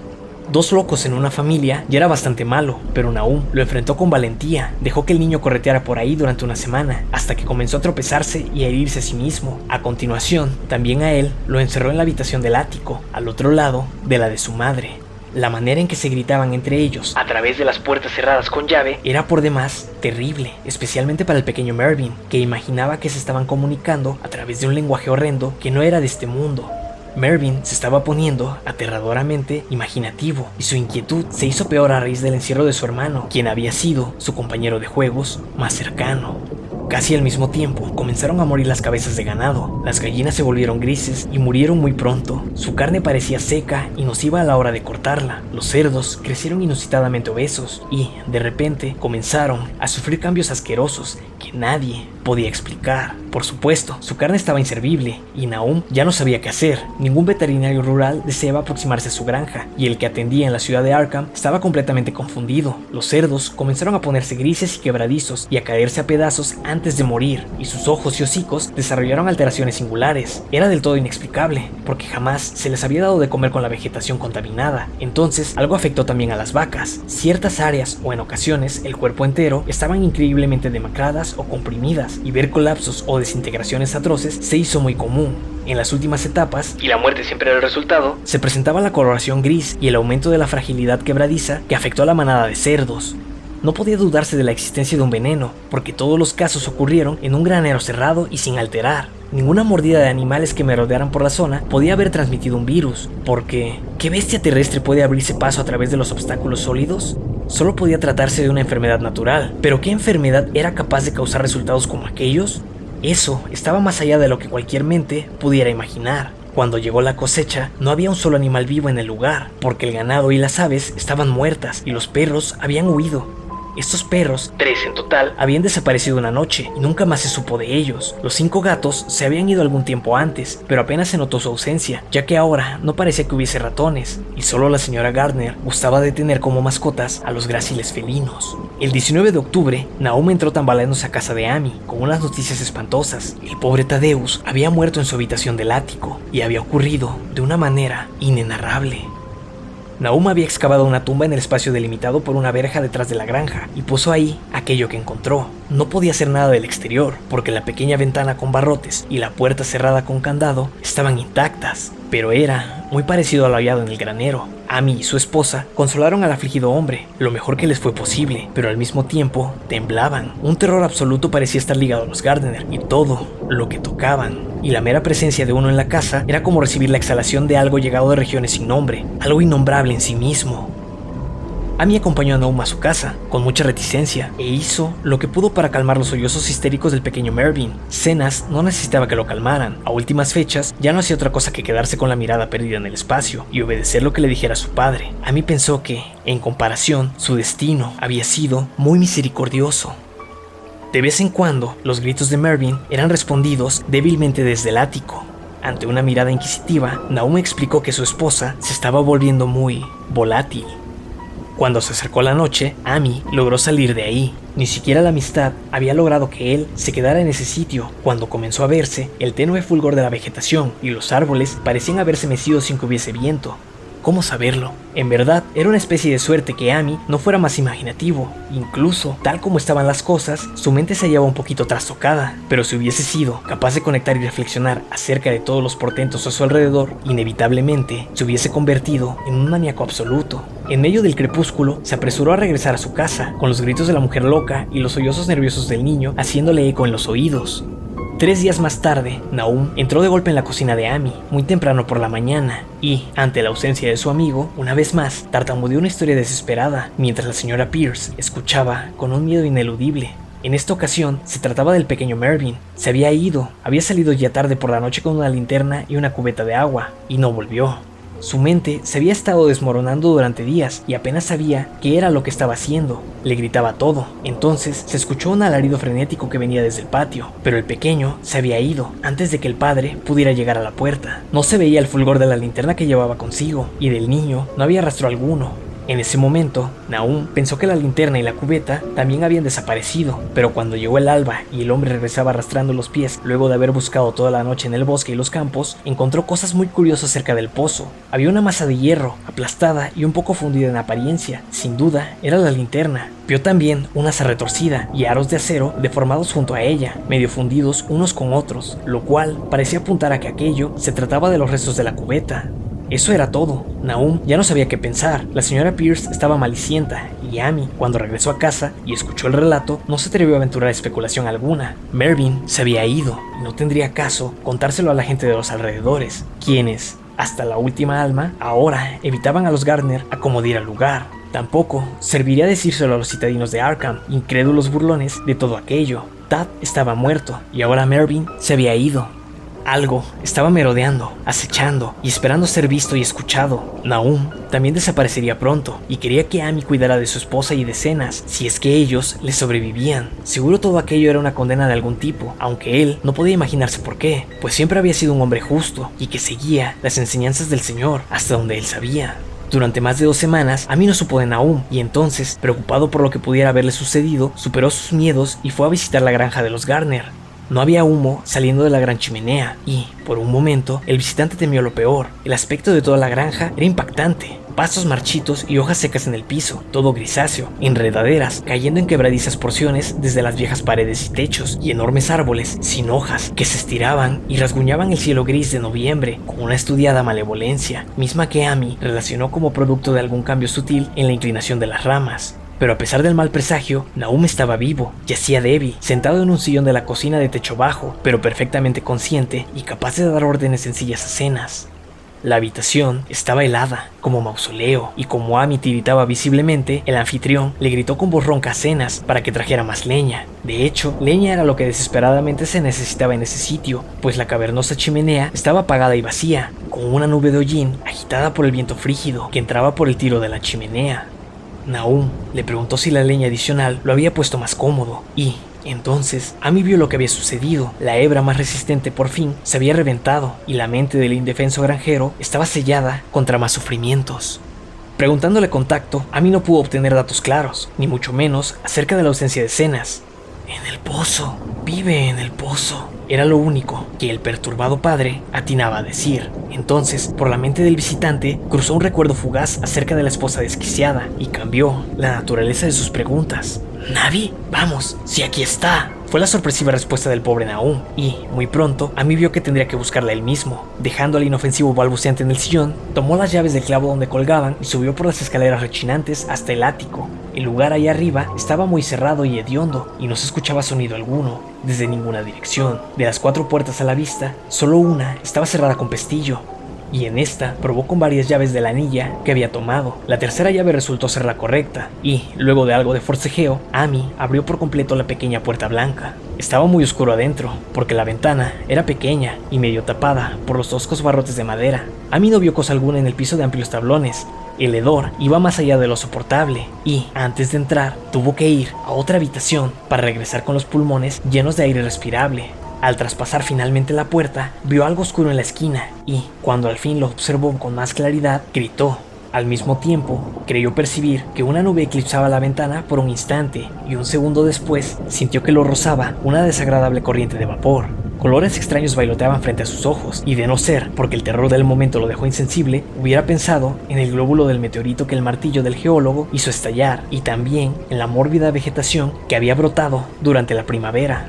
Dos locos en una familia ya era bastante malo, pero Nahum lo enfrentó con valentía, dejó que el niño correteara por ahí durante una semana, hasta que comenzó a tropezarse y a herirse a sí mismo. A continuación, también a él lo encerró en la habitación del ático, al otro lado de la de su madre. La manera en que se gritaban entre ellos a través de las puertas cerradas con llave era por demás terrible, especialmente para el pequeño Mervyn, que imaginaba que se estaban comunicando a través de un lenguaje horrendo que no era de este mundo. Mervyn se estaba poniendo aterradoramente imaginativo y su inquietud se hizo peor a raíz del encierro de su hermano, quien había sido su compañero de juegos más cercano. Casi al mismo tiempo, comenzaron a morir las cabezas de ganado. Las gallinas se volvieron grises y murieron muy pronto. Su carne parecía seca y nociva a la hora de cortarla. Los cerdos crecieron inusitadamente obesos y, de repente, comenzaron a sufrir cambios asquerosos que nadie podía explicar. Por supuesto, su carne estaba inservible y Naum ya no sabía qué hacer. Ningún veterinario rural deseaba aproximarse a su granja y el que atendía en la ciudad de Arkham estaba completamente confundido. Los cerdos comenzaron a ponerse grises y quebradizos y a caerse a pedazos antes de morir y sus ojos y hocicos desarrollaron alteraciones singulares. Era del todo inexplicable porque jamás se les había dado de comer con la vegetación contaminada. Entonces, algo afectó también a las vacas. Ciertas áreas o en ocasiones el cuerpo entero estaban increíblemente demacradas o comprimidas y ver colapsos o desintegraciones atroces se hizo muy común. En las últimas etapas, y la muerte siempre era el resultado, se presentaba la coloración gris y el aumento de la fragilidad quebradiza que afectó a la manada de cerdos. No podía dudarse de la existencia de un veneno, porque todos los casos ocurrieron en un granero cerrado y sin alterar. Ninguna mordida de animales que me rodearan por la zona podía haber transmitido un virus, porque ¿qué bestia terrestre puede abrirse paso a través de los obstáculos sólidos? Solo podía tratarse de una enfermedad natural, pero ¿qué enfermedad era capaz de causar resultados como aquellos? Eso estaba más allá de lo que cualquier mente pudiera imaginar. Cuando llegó la cosecha, no había un solo animal vivo en el lugar, porque el ganado y las aves estaban muertas y los perros habían huido. Estos perros, tres en total, habían desaparecido una noche y nunca más se supo de ellos. Los cinco gatos se habían ido algún tiempo antes, pero apenas se notó su ausencia, ya que ahora no parecía que hubiese ratones, y solo la señora Gardner gustaba de tener como mascotas a los gráciles felinos. El 19 de octubre, Naum entró tambaleándose a casa de Amy, con unas noticias espantosas. El pobre Tadeus había muerto en su habitación del ático, y había ocurrido de una manera inenarrable. Naum había excavado una tumba en el espacio delimitado por una verja detrás de la granja y puso ahí aquello que encontró. No podía ser nada del exterior, porque la pequeña ventana con barrotes y la puerta cerrada con candado estaban intactas, pero era muy parecido a lo hallado en el granero. Amy y su esposa consolaron al afligido hombre lo mejor que les fue posible, pero al mismo tiempo temblaban. Un terror absoluto parecía estar ligado a los Gardner y todo lo que tocaban. Y la mera presencia de uno en la casa era como recibir la exhalación de algo llegado de regiones sin nombre, algo innombrable en sí mismo. Amy acompañó a Naum a su casa, con mucha reticencia, e hizo lo que pudo para calmar los sollozos histéricos del pequeño Mervyn. Cenas no necesitaba que lo calmaran. A últimas fechas, ya no hacía otra cosa que quedarse con la mirada perdida en el espacio y obedecer lo que le dijera su padre. Amy pensó que, en comparación, su destino había sido muy misericordioso. De vez en cuando, los gritos de Mervyn eran respondidos débilmente desde el ático. Ante una mirada inquisitiva, Naum explicó que su esposa se estaba volviendo muy volátil. Cuando se acercó la noche, Amy logró salir de ahí. Ni siquiera la amistad había logrado que él se quedara en ese sitio. Cuando comenzó a verse el tenue fulgor de la vegetación y los árboles parecían haberse mecido sin que hubiese viento. ¿Cómo saberlo? En verdad, era una especie de suerte que Amy no fuera más imaginativo. Incluso, tal como estaban las cosas, su mente se hallaba un poquito trastocada. Pero si hubiese sido capaz de conectar y reflexionar acerca de todos los portentos a su alrededor, inevitablemente se hubiese convertido en un maníaco absoluto. En medio del crepúsculo, se apresuró a regresar a su casa, con los gritos de la mujer loca y los sollozos nerviosos del niño haciéndole eco en los oídos. Tres días más tarde, Naum entró de golpe en la cocina de Amy, muy temprano por la mañana, y, ante la ausencia de su amigo, una vez más, tartamudeó una historia desesperada, mientras la señora Pierce escuchaba con un miedo ineludible. En esta ocasión se trataba del pequeño Mervyn. Se había ido, había salido ya tarde por la noche con una linterna y una cubeta de agua, y no volvió. Su mente se había estado desmoronando durante días y apenas sabía qué era lo que estaba haciendo. Le gritaba todo. Entonces se escuchó un alarido frenético que venía desde el patio, pero el pequeño se había ido antes de que el padre pudiera llegar a la puerta. No se veía el fulgor de la linterna que llevaba consigo, y del niño no había rastro alguno. En ese momento, Naum pensó que la linterna y la cubeta también habían desaparecido, pero cuando llegó el alba y el hombre regresaba arrastrando los pies luego de haber buscado toda la noche en el bosque y los campos, encontró cosas muy curiosas cerca del pozo. Había una masa de hierro, aplastada y un poco fundida en apariencia. Sin duda, era la linterna. Vio también una asa retorcida y aros de acero deformados junto a ella, medio fundidos unos con otros, lo cual parecía apuntar a que aquello se trataba de los restos de la cubeta. Eso era todo. Naum ya no sabía qué pensar. La señora Pierce estaba malicienta y Amy, cuando regresó a casa y escuchó el relato, no se atrevió a aventurar especulación alguna. Mervyn se había ido y no tendría caso contárselo a la gente de los alrededores, quienes, hasta la última alma, ahora evitaban a los Gardner acomodir al lugar. Tampoco serviría decírselo a los citadinos de Arkham, incrédulos burlones de todo aquello. Tad estaba muerto y ahora Mervyn se había ido. Algo estaba merodeando, acechando y esperando ser visto y escuchado. Naum también desaparecería pronto y quería que Amy cuidara de su esposa y de Cenas, si es que ellos le sobrevivían. Seguro todo aquello era una condena de algún tipo, aunque él no podía imaginarse por qué, pues siempre había sido un hombre justo y que seguía las enseñanzas del Señor hasta donde él sabía. Durante más de dos semanas, Amy no supo de Naum, y entonces, preocupado por lo que pudiera haberle sucedido, superó sus miedos y fue a visitar la granja de los Garner. No había humo saliendo de la gran chimenea y, por un momento, el visitante temió lo peor. El aspecto de toda la granja era impactante. Pastos marchitos y hojas secas en el piso, todo grisáceo, enredaderas cayendo en quebradizas porciones desde las viejas paredes y techos, y enormes árboles sin hojas que se estiraban y rasguñaban el cielo gris de noviembre con una estudiada malevolencia, misma que Amy relacionó como producto de algún cambio sutil en la inclinación de las ramas. Pero a pesar del mal presagio, Naum estaba vivo, yacía débil, sentado en un sillón de la cocina de techo bajo, pero perfectamente consciente y capaz de dar órdenes sencillas a cenas. La habitación estaba helada, como mausoleo, y como Amy tiritaba visiblemente, el anfitrión le gritó con voz ronca a Cenas para que trajera más leña. De hecho, leña era lo que desesperadamente se necesitaba en ese sitio, pues la cavernosa chimenea estaba apagada y vacía, con una nube de hollín agitada por el viento frígido que entraba por el tiro de la chimenea. Naum le preguntó si la leña adicional lo había puesto más cómodo y, entonces, Amy vio lo que había sucedido. La hebra más resistente por fin se había reventado y la mente del indefenso granjero estaba sellada contra más sufrimientos. Preguntándole contacto, Amy no pudo obtener datos claros, ni mucho menos acerca de la ausencia de escenas. En el pozo, vive en el pozo. Era lo único que el perturbado padre atinaba a decir. Entonces, por la mente del visitante, cruzó un recuerdo fugaz acerca de la esposa desquiciada y cambió la naturaleza de sus preguntas. ¿Navi? Vamos, si aquí está. Fue la sorpresiva respuesta del pobre Naum, y, muy pronto, Amy vio que tendría que buscarla él mismo. Dejando al inofensivo balbuceante en el sillón, tomó las llaves del clavo donde colgaban y subió por las escaleras rechinantes hasta el ático. El lugar ahí arriba estaba muy cerrado y hediondo, y no se escuchaba sonido alguno, desde ninguna dirección. De las cuatro puertas a la vista, solo una estaba cerrada con pestillo. y en esta probó con varias llaves de la anilla que había tomado. La tercera llave resultó ser la correcta, y, luego de algo de forcejeo, Amy abrió por completo la pequeña puerta blanca. Estaba muy oscuro adentro, porque la ventana era pequeña y medio tapada por los toscos barrotes de madera. Amy no vio cosa alguna en el piso de amplios tablones, el hedor iba más allá de lo soportable y, antes de entrar, tuvo que ir a otra habitación para regresar con los pulmones llenos de aire respirable. Al traspasar finalmente la puerta, vio algo oscuro en la esquina y, cuando al fin lo observó con más claridad, gritó. Al mismo tiempo, creyó percibir que una nube eclipsaba la ventana por un instante y un segundo después sintió que lo rozaba una desagradable corriente de vapor. Colores extraños bailoteaban frente a sus ojos, y de no ser porque el terror del momento lo dejó insensible, hubiera pensado en el glóbulo del meteorito que el martillo del geólogo hizo estallar, y también en la mórbida vegetación que había brotado durante la primavera.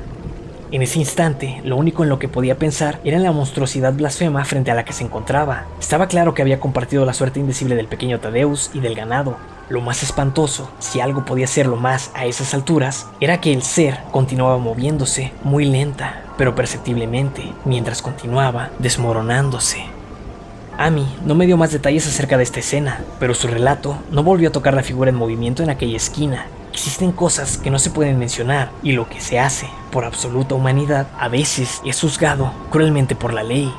En ese instante, lo único en lo que podía pensar era en la monstruosidad blasfema frente a la que se encontraba. Estaba claro que había compartido la suerte indecible del pequeño Tadeus y del ganado. Lo más espantoso, si algo podía serlo más a esas alturas, era que el ser continuaba moviéndose muy lenta, pero perceptiblemente, mientras continuaba desmoronándose. Amy no me dio más detalles acerca de esta escena, pero su relato no volvió a tocar la figura en movimiento en aquella esquina. Existen cosas que no se pueden mencionar y lo que se hace por absoluta humanidad a veces es juzgado cruelmente por la ley.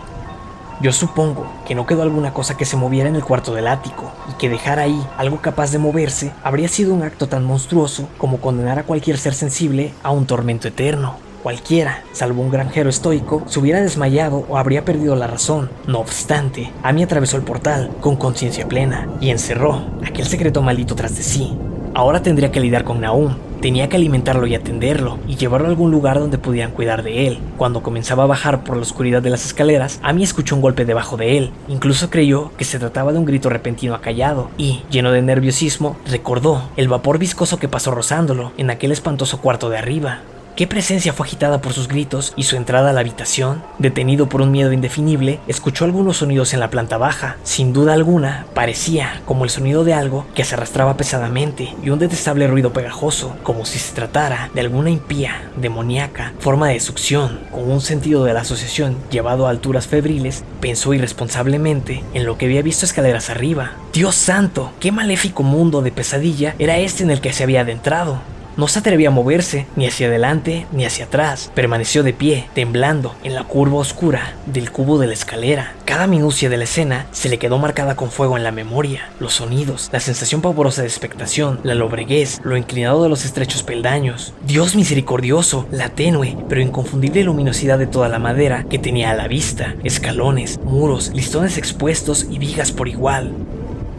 Yo supongo que no quedó alguna cosa que se moviera en el cuarto del ático y que dejar ahí algo capaz de moverse habría sido un acto tan monstruoso como condenar a cualquier ser sensible a un tormento eterno. Cualquiera, salvo un granjero estoico, se hubiera desmayado o habría perdido la razón. No obstante, Amy atravesó el portal con conciencia plena y encerró aquel secreto maldito tras de sí. Ahora tendría que lidiar con Naum, tenía que alimentarlo y atenderlo, y llevarlo a algún lugar donde pudieran cuidar de él. Cuando comenzaba a bajar por la oscuridad de las escaleras, Amy escuchó un golpe debajo de él. Incluso creyó que se trataba de un grito repentino acallado, y, lleno de nerviosismo, recordó el vapor viscoso que pasó rozándolo en aquel espantoso cuarto de arriba. ¿Qué presencia fue agitada por sus gritos y su entrada a la habitación? Detenido por un miedo indefinible, escuchó algunos sonidos en la planta baja. Sin duda alguna, parecía como el sonido de algo que se arrastraba pesadamente y un detestable ruido pegajoso, como si se tratara de alguna impía, demoníaca, forma de succión. Con un sentido de la asociación llevado a alturas febriles, pensó irresponsablemente en lo que había visto escaleras arriba. Dios santo, qué maléfico mundo de pesadilla era este en el que se había adentrado. No se atrevía a moverse, ni hacia adelante ni hacia atrás. Permaneció de pie, temblando, en la curva oscura del cubo de la escalera. Cada minucia de la escena se le quedó marcada con fuego en la memoria. Los sonidos, la sensación pavorosa de expectación, la lobreguez, lo inclinado de los estrechos peldaños. Dios misericordioso, la tenue, pero inconfundible luminosidad de toda la madera que tenía a la vista. Escalones, muros, listones expuestos y vigas por igual.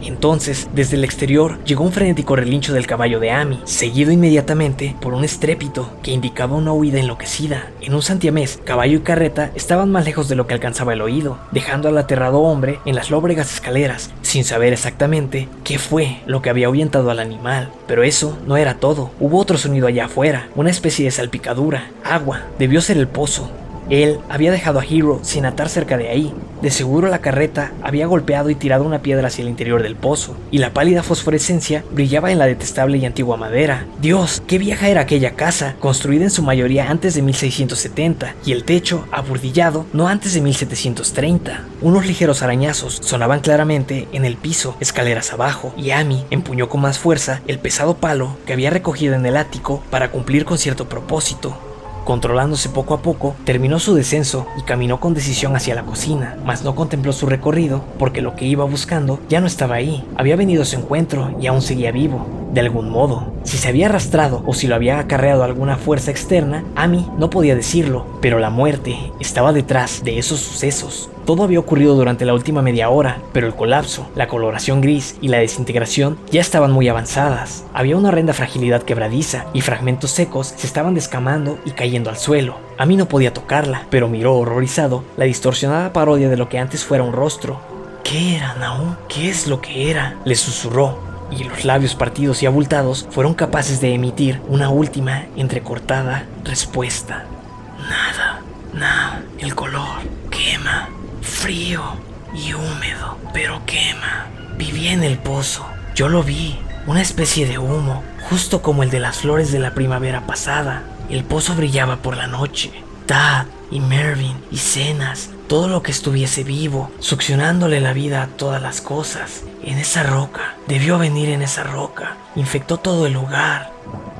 Entonces, desde el exterior llegó un frenético relincho del caballo de Amy, seguido inmediatamente por un estrépito que indicaba una huida enloquecida. En un santiamés, caballo y carreta estaban más lejos de lo que alcanzaba el oído, dejando al aterrado hombre en las lóbregas escaleras, sin saber exactamente qué fue lo que había ahuyentado al animal. Pero eso no era todo. Hubo otro sonido allá afuera, una especie de salpicadura, agua. Debió ser el pozo. Él había dejado a Hero sin atar cerca de ahí. De seguro la carreta había golpeado y tirado una piedra hacia el interior del pozo, y la pálida fosforescencia brillaba en la detestable y antigua madera. Dios, qué vieja era aquella casa, construida en su mayoría antes de 1670, y el techo aburdillado no antes de 1730. Unos ligeros arañazos sonaban claramente en el piso, escaleras abajo, y Amy empuñó con más fuerza el pesado palo que había recogido en el ático para cumplir con cierto propósito. Controlándose poco a poco, terminó su descenso y caminó con decisión hacia la cocina, mas no contempló su recorrido porque lo que iba buscando ya no estaba ahí. Había venido a su encuentro y aún seguía vivo, de algún modo. Si se había arrastrado o si lo había acarreado alguna fuerza externa, Amy no podía decirlo, pero la muerte estaba detrás de esos sucesos. Todo había ocurrido durante la última media hora, pero el colapso, la coloración gris y la desintegración ya estaban muy avanzadas. Había una horrenda fragilidad quebradiza y fragmentos secos se estaban descamando y cayendo al suelo. A mí no podía tocarla, pero miró horrorizado la distorsionada parodia de lo que antes fuera un rostro. ¿Qué era, Naum? ¿Qué es lo que era? Le susurró, y los labios partidos y abultados fueron capaces de emitir una última, entrecortada respuesta. Nada, nada, el color frío y húmedo, pero quema. Vivía en el pozo, yo lo vi, una especie de humo, justo como el de las flores de la primavera pasada. El pozo brillaba por la noche. Tad, y Mervyn y Cenas, todo lo que estuviese vivo, succionándole la vida a todas las cosas. En esa roca, debió venir en esa roca, infectó todo el lugar.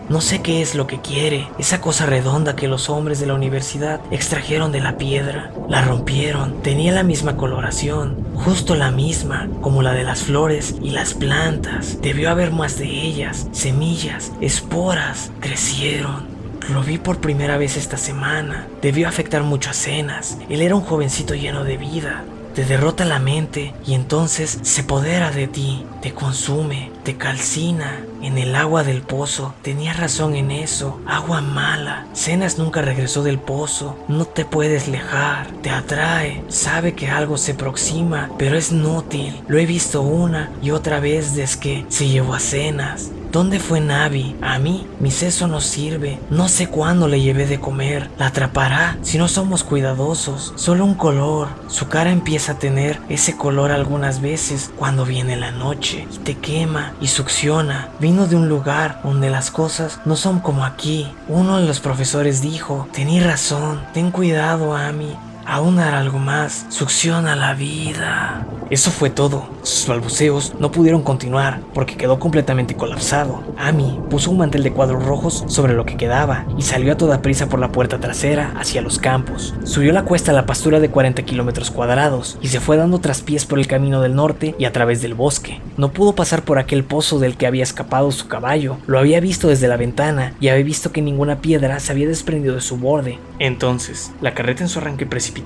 No sé qué es lo que quiere, esa cosa redonda que los hombres de la universidad extrajeron de la piedra. La rompieron, tenía la misma coloración, justo la misma, como la de las flores y las plantas. Debió haber más de ellas, semillas, esporas, crecieron. Lo vi por primera vez esta semana. Debió afectar mucho a Cenas. Él era un jovencito lleno de vida. Te derrota la mente y entonces se apodera de ti, te consume, te calcina. En el agua del pozo, tenía razón en eso, agua mala. Cenas nunca regresó del pozo, no te puedes lejar, te atrae, sabe que algo se aproxima, pero es inútil. Lo he visto una y otra vez desde que se llevó a Cenas. ¿Dónde fue Navi? A mí, mi seso no sirve. No sé cuándo le llevé de comer. La atrapará si no somos cuidadosos. Solo un color. Su cara empieza a tener ese color algunas veces cuando viene la noche y te quema y succiona. Vino de un lugar donde las cosas no son como aquí. Uno de los profesores dijo, tení razón, ten cuidado, Ami. Aún hará algo más. Succiona la vida. Eso fue todo. Sus balbuceos no pudieron continuar porque quedó completamente colapsado. Amy puso un mantel de cuadros rojos sobre lo que quedaba y salió a toda prisa por la puerta trasera hacia los campos. Subió la cuesta a la pastura de 40 kilómetros cuadrados y se fue dando traspiés por el camino del norte y a través del bosque. No pudo pasar por aquel pozo del que había escapado su caballo. Lo había visto desde la ventana y había visto que ninguna piedra se había desprendido de su borde. Entonces, la carreta en su arranque precipitado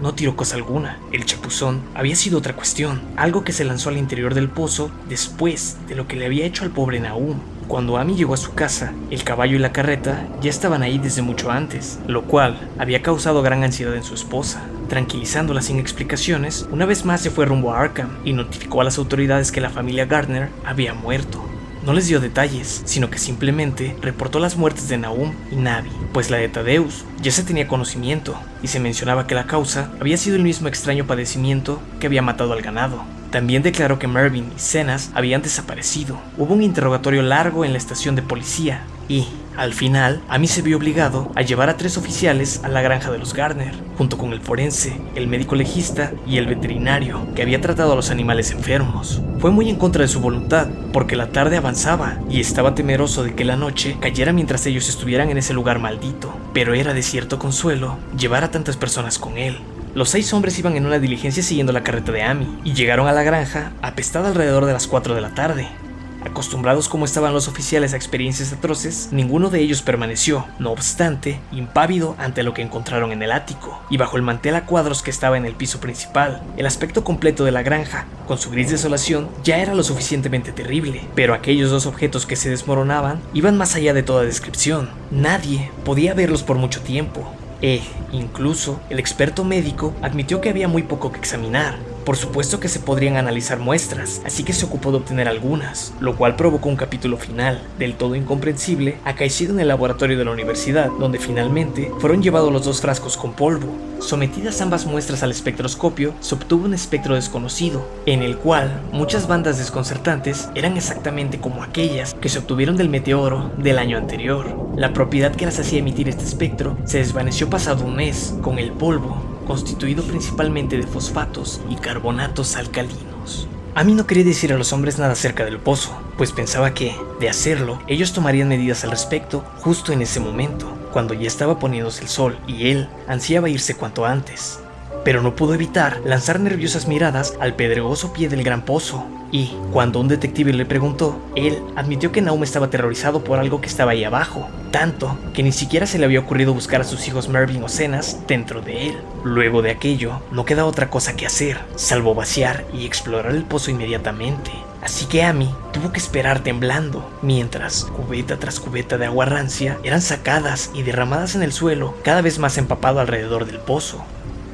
no tiró cosa alguna. El chapuzón había sido otra cuestión, algo que se lanzó al interior del pozo después de lo que le había hecho al pobre Nahum. Cuando Amy llegó a su casa, el caballo y la carreta ya estaban ahí desde mucho antes, lo cual había causado gran ansiedad en su esposa. Tranquilizándola sin explicaciones, una vez más se fue rumbo a Arkham y notificó a las autoridades que la familia Gardner había muerto. No les dio detalles, sino que simplemente reportó las muertes de Nahum y Navi, pues la de Tadeus ya se tenía conocimiento, y se mencionaba que la causa había sido el mismo extraño padecimiento que había matado al ganado. También declaró que Mervyn y Cenas habían desaparecido. Hubo un interrogatorio largo en la estación de policía y, al final, Amy se vio obligado a llevar a tres oficiales a la granja de los Gardner, junto con el forense, el médico legista y el veterinario, que había tratado a los animales enfermos. Fue muy en contra de su voluntad, porque la tarde avanzaba y estaba temeroso de que la noche cayera mientras ellos estuvieran en ese lugar maldito, pero era de cierto consuelo llevar a tantas personas con él. Los seis hombres iban en una diligencia siguiendo la carreta de Amy y llegaron a la granja apestada alrededor de las 4 de la tarde. Acostumbrados como estaban los oficiales a experiencias atroces, ninguno de ellos permaneció, no obstante, impávido ante lo que encontraron en el ático, y bajo el mantel a cuadros que estaba en el piso principal. El aspecto completo de la granja, con su gris desolación, ya era lo suficientemente terrible, pero aquellos dos objetos que se desmoronaban iban más allá de toda descripción. Nadie podía verlos por mucho tiempo, e, incluso, el experto médico admitió que había muy poco que examinar, por supuesto que se podrían analizar muestras, así que se ocupó de obtener algunas, lo cual provocó un capítulo final, del todo incomprensible, acaecido en el laboratorio de la universidad, donde finalmente fueron llevados los dos frascos con polvo. Sometidas ambas muestras al espectroscopio, se obtuvo un espectro desconocido, en el cual muchas bandas desconcertantes eran exactamente como aquellas que se obtuvieron del meteoro del año anterior. La propiedad que las hacía emitir este espectro se desvaneció pasado un mes, con el polvo, constituido principalmente de fosfatos y carbonatos alcalinos. A mí no quería decir a los hombres nada acerca del pozo, pues pensaba que, de hacerlo, ellos tomarían medidas al respecto justo en ese momento, cuando ya estaba poniéndose el sol y él ansiaba irse cuanto antes. Pero no pudo evitar lanzar nerviosas miradas al pedregoso pie del gran pozo, y, cuando un detective le preguntó, él admitió que Naum estaba aterrorizado por algo que estaba ahí abajo, tanto que ni siquiera se le había ocurrido buscar a sus hijos Mervyn o Cenas dentro de él. Luego de aquello, no queda otra cosa que hacer, salvo vaciar y explorar el pozo inmediatamente. Así que Amy tuvo que esperar temblando, mientras cubeta tras cubeta de agua rancia eran sacadas y derramadas en el suelo, cada vez más empapado alrededor del pozo.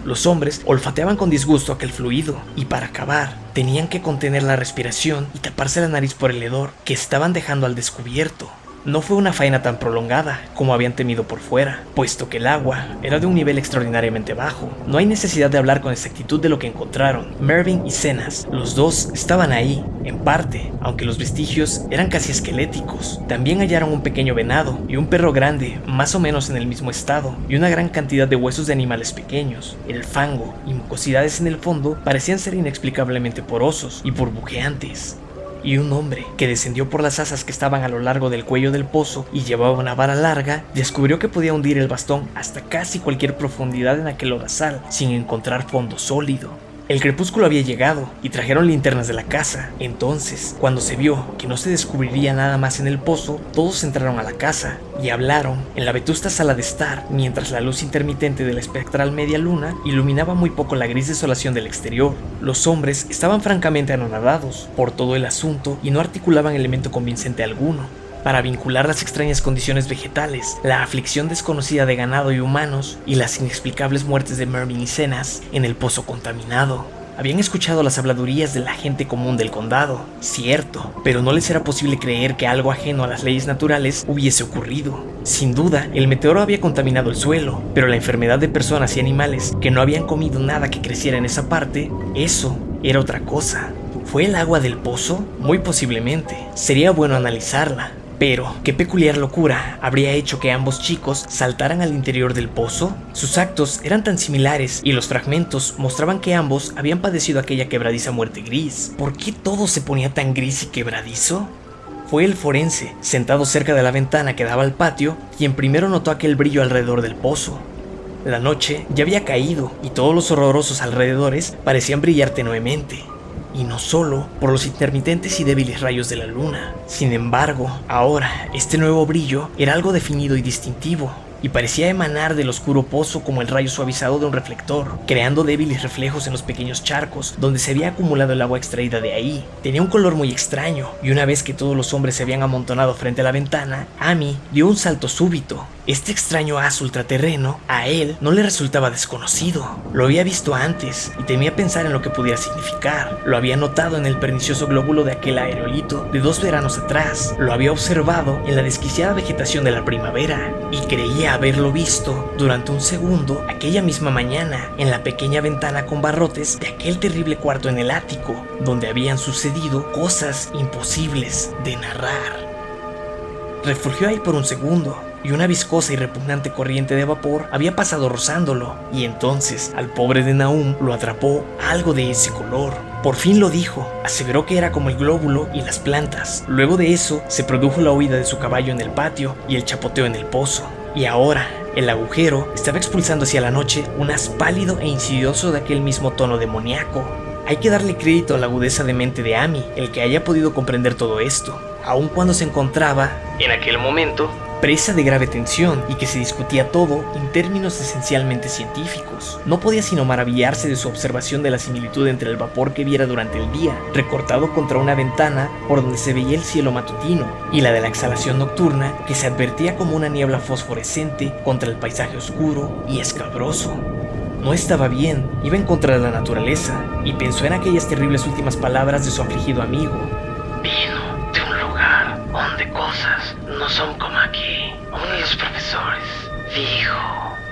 Los hombres olfateaban con disgusto aquel fluido y para acabar tenían que contener la respiración y taparse la nariz por el hedor que estaban dejando al descubierto. No fue una faena tan prolongada como habían temido por fuera, puesto que el agua era de un nivel extraordinariamente bajo. No hay necesidad de hablar con exactitud de lo que encontraron. Mervyn y Cenas, los dos, estaban ahí, en parte, aunque los vestigios eran casi esqueléticos. También hallaron un pequeño venado y un perro grande, más o menos en el mismo estado, y una gran cantidad de huesos de animales pequeños. El fango y mucosidades en el fondo parecían ser inexplicablemente porosos y burbujeantes y un hombre que descendió por las asas que estaban a lo largo del cuello del pozo y llevaba una vara larga, descubrió que podía hundir el bastón hasta casi cualquier profundidad en aquel lodazal sin encontrar fondo sólido. El crepúsculo había llegado y trajeron linternas de la casa. Entonces, cuando se vio que no se descubriría nada más en el pozo, todos entraron a la casa y hablaron en la vetusta sala de estar, mientras la luz intermitente de la espectral media luna iluminaba muy poco la gris desolación del exterior. Los hombres estaban francamente anonadados por todo el asunto y no articulaban elemento convincente alguno para vincular las extrañas condiciones vegetales, la aflicción desconocida de ganado y humanos y las inexplicables muertes de Mervyn y Cenas en el pozo contaminado. Habían escuchado las habladurías de la gente común del condado, cierto, pero no les era posible creer que algo ajeno a las leyes naturales hubiese ocurrido. Sin duda, el meteoro había contaminado el suelo, pero la enfermedad de personas y animales que no habían comido nada que creciera en esa parte, eso era otra cosa. ¿Fue el agua del pozo? Muy posiblemente. Sería bueno analizarla, pero, ¿qué peculiar locura habría hecho que ambos chicos saltaran al interior del pozo? Sus actos eran tan similares y los fragmentos mostraban que ambos habían padecido aquella quebradiza muerte gris. ¿Por qué todo se ponía tan gris y quebradizo? Fue el forense, sentado cerca de la ventana que daba al patio, quien primero notó aquel brillo alrededor del pozo. La noche ya había caído y todos los horrorosos alrededores parecían brillar tenuemente y no solo por los intermitentes y débiles rayos de la luna. Sin embargo, ahora este nuevo brillo era algo definido y distintivo, y parecía emanar del oscuro pozo como el rayo suavizado de un reflector, creando débiles reflejos en los pequeños charcos donde se había acumulado el agua extraída de ahí. Tenía un color muy extraño, y una vez que todos los hombres se habían amontonado frente a la ventana, Amy dio un salto súbito. Este extraño haz ultraterreno a él no le resultaba desconocido. Lo había visto antes y temía pensar en lo que pudiera significar. Lo había notado en el pernicioso glóbulo de aquel aerolito de dos veranos atrás. Lo había observado en la desquiciada vegetación de la primavera y creía haberlo visto durante un segundo aquella misma mañana en la pequeña ventana con barrotes de aquel terrible cuarto en el ático, donde habían sucedido cosas imposibles de narrar. Refugió ahí por un segundo, y una viscosa y repugnante corriente de vapor había pasado rozándolo, y entonces al pobre de Naum lo atrapó algo de ese color. Por fin lo dijo, aseveró que era como el glóbulo y las plantas. Luego de eso se produjo la huida de su caballo en el patio y el chapoteo en el pozo. Y ahora, el agujero estaba expulsando hacia la noche un haz pálido e insidioso de aquel mismo tono demoníaco. Hay que darle crédito a la agudeza de mente de Amy, el que haya podido comprender todo esto, aun cuando se encontraba, en aquel momento, presa de grave tensión y que se discutía todo en términos esencialmente científicos. No podía sino maravillarse de su observación de la similitud entre el vapor que viera durante el día, recortado contra una ventana por donde se veía el cielo matutino, y la de la exhalación nocturna que se advertía como una niebla fosforescente contra el paisaje oscuro y escabroso. No estaba bien, iba en contra de la naturaleza, y pensó en aquellas terribles últimas palabras de su afligido amigo. Vino de un lugar donde cosas no son como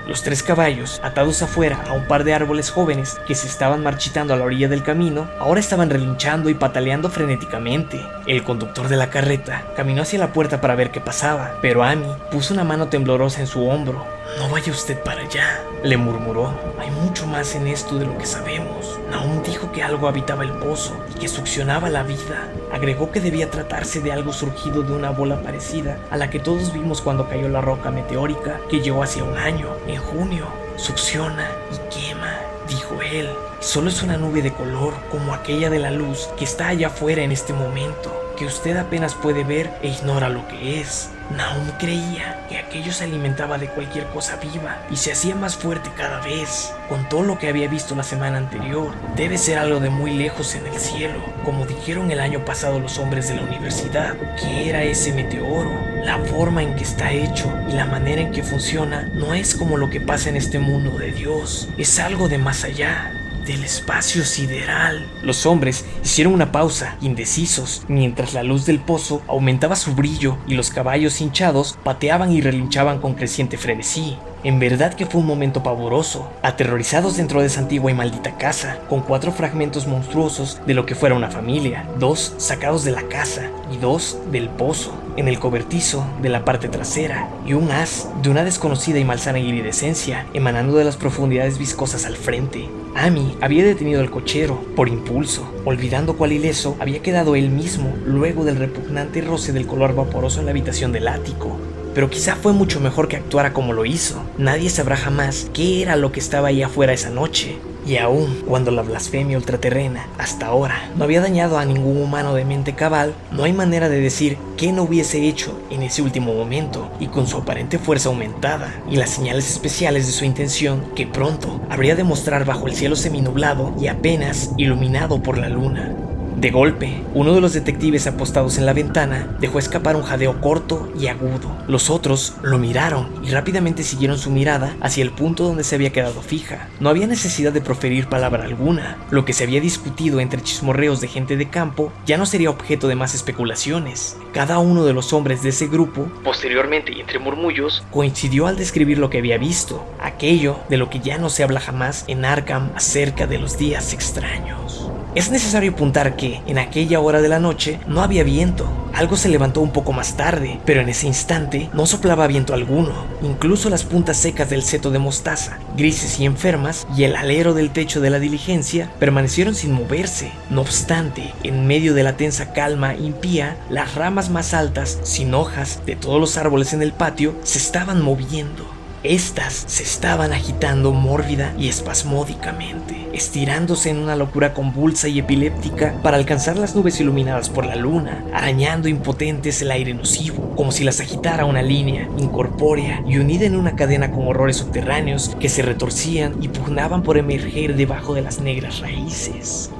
Los tres caballos, atados afuera a un par de árboles jóvenes que se estaban marchitando a la orilla del camino, ahora estaban relinchando y pataleando frenéticamente. El conductor de la carreta caminó hacia la puerta para ver qué pasaba, pero Amy puso una mano temblorosa en su hombro. No vaya usted para allá, le murmuró. Hay mucho más en esto de lo que sabemos. Naum dijo que algo habitaba el pozo y que succionaba la vida. Agregó que debía tratarse de algo surgido de una bola parecida a la que todos vimos cuando cayó la roca meteórica que llegó hacia un año, en junio. Succiona y quema, dijo él. Solo es una nube de color como aquella de la luz que está allá afuera en este momento, que usted apenas puede ver e ignora lo que es. Naum creía que aquello se alimentaba de cualquier cosa viva y se hacía más fuerte cada vez. Con todo lo que había visto la semana anterior, debe ser algo de muy lejos en el cielo, como dijeron el año pasado los hombres de la universidad, que era ese meteoro. La forma en que está hecho y la manera en que funciona no es como lo que pasa en este mundo de Dios, es algo de más allá. Del espacio sideral. Los hombres hicieron una pausa, indecisos, mientras la luz del pozo aumentaba su brillo y los caballos hinchados pateaban y relinchaban con creciente frenesí. En verdad que fue un momento pavoroso, aterrorizados dentro de esa antigua y maldita casa, con cuatro fragmentos monstruosos de lo que fuera una familia, dos sacados de la casa y dos del pozo, en el cobertizo de la parte trasera, y un haz de una desconocida y malsana iridescencia emanando de las profundidades viscosas al frente. Amy había detenido al cochero por impulso, olvidando cuál ileso había quedado él mismo luego del repugnante roce del color vaporoso en la habitación del ático pero quizá fue mucho mejor que actuara como lo hizo. Nadie sabrá jamás qué era lo que estaba ahí afuera esa noche. Y aún cuando la blasfemia ultraterrena, hasta ahora, no había dañado a ningún humano de mente cabal, no hay manera de decir qué no hubiese hecho en ese último momento, y con su aparente fuerza aumentada, y las señales especiales de su intención, que pronto habría de mostrar bajo el cielo seminublado y apenas iluminado por la luna. De golpe, uno de los detectives apostados en la ventana dejó escapar un jadeo corto y agudo. Los otros lo miraron y rápidamente siguieron su mirada hacia el punto donde se había quedado fija. No había necesidad de proferir palabra alguna. Lo que se había discutido entre chismorreos de gente de campo ya no sería objeto de más especulaciones. Cada uno de los hombres de ese grupo, posteriormente y entre murmullos, coincidió al describir lo que había visto, aquello de lo que ya no se habla jamás en Arkham acerca de los días extraños. Es necesario apuntar que, en aquella hora de la noche, no había viento. Algo se levantó un poco más tarde, pero en ese instante no soplaba viento alguno. Incluso las puntas secas del seto de mostaza, grises y enfermas, y el alero del techo de la diligencia permanecieron sin moverse. No obstante, en medio de la tensa calma impía, las ramas más altas, sin hojas, de todos los árboles en el patio, se estaban moviendo. Estas se estaban agitando mórbida y espasmódicamente, estirándose en una locura convulsa y epiléptica para alcanzar las nubes iluminadas por la luna, arañando impotentes el aire nocivo, como si las agitara una línea incorpórea y unida en una cadena con horrores subterráneos que se retorcían y pugnaban por emerger debajo de las negras raíces.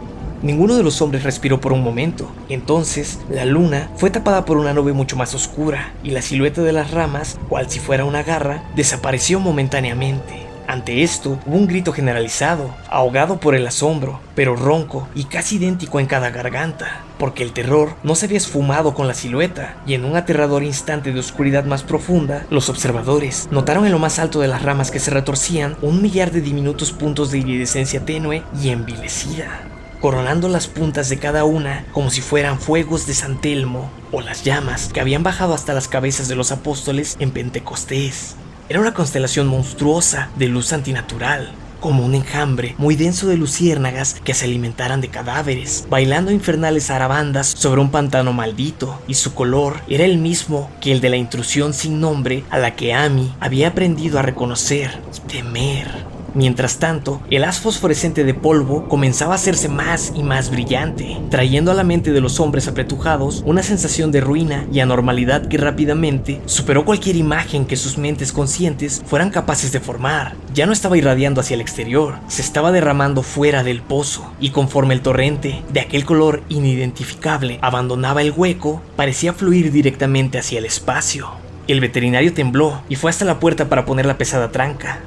Ninguno de los hombres respiró por un momento. Entonces, la luna fue tapada por una nube mucho más oscura y la silueta de las ramas, cual si fuera una garra, desapareció momentáneamente. Ante esto hubo un grito generalizado, ahogado por el asombro, pero ronco y casi idéntico en cada garganta, porque el terror no se había esfumado con la silueta, y en un aterrador instante de oscuridad más profunda, los observadores notaron en lo más alto de las ramas que se retorcían un millar de diminutos puntos de iridescencia tenue y envilecida coronando las puntas de cada una como si fueran fuegos de San Telmo o las llamas que habían bajado hasta las cabezas de los apóstoles en Pentecostés. Era una constelación monstruosa de luz antinatural, como un enjambre muy denso de luciérnagas que se alimentaran de cadáveres, bailando infernales zarabandas sobre un pantano maldito, y su color era el mismo que el de la intrusión sin nombre a la que Amy había aprendido a reconocer temer. Mientras tanto, el haz fosforescente de polvo comenzaba a hacerse más y más brillante, trayendo a la mente de los hombres apretujados una sensación de ruina y anormalidad que rápidamente superó cualquier imagen que sus mentes conscientes fueran capaces de formar. Ya no estaba irradiando hacia el exterior, se estaba derramando fuera del pozo, y conforme el torrente, de aquel color inidentificable, abandonaba el hueco, parecía fluir directamente hacia el espacio. El veterinario tembló y fue hasta la puerta para poner la pesada tranca.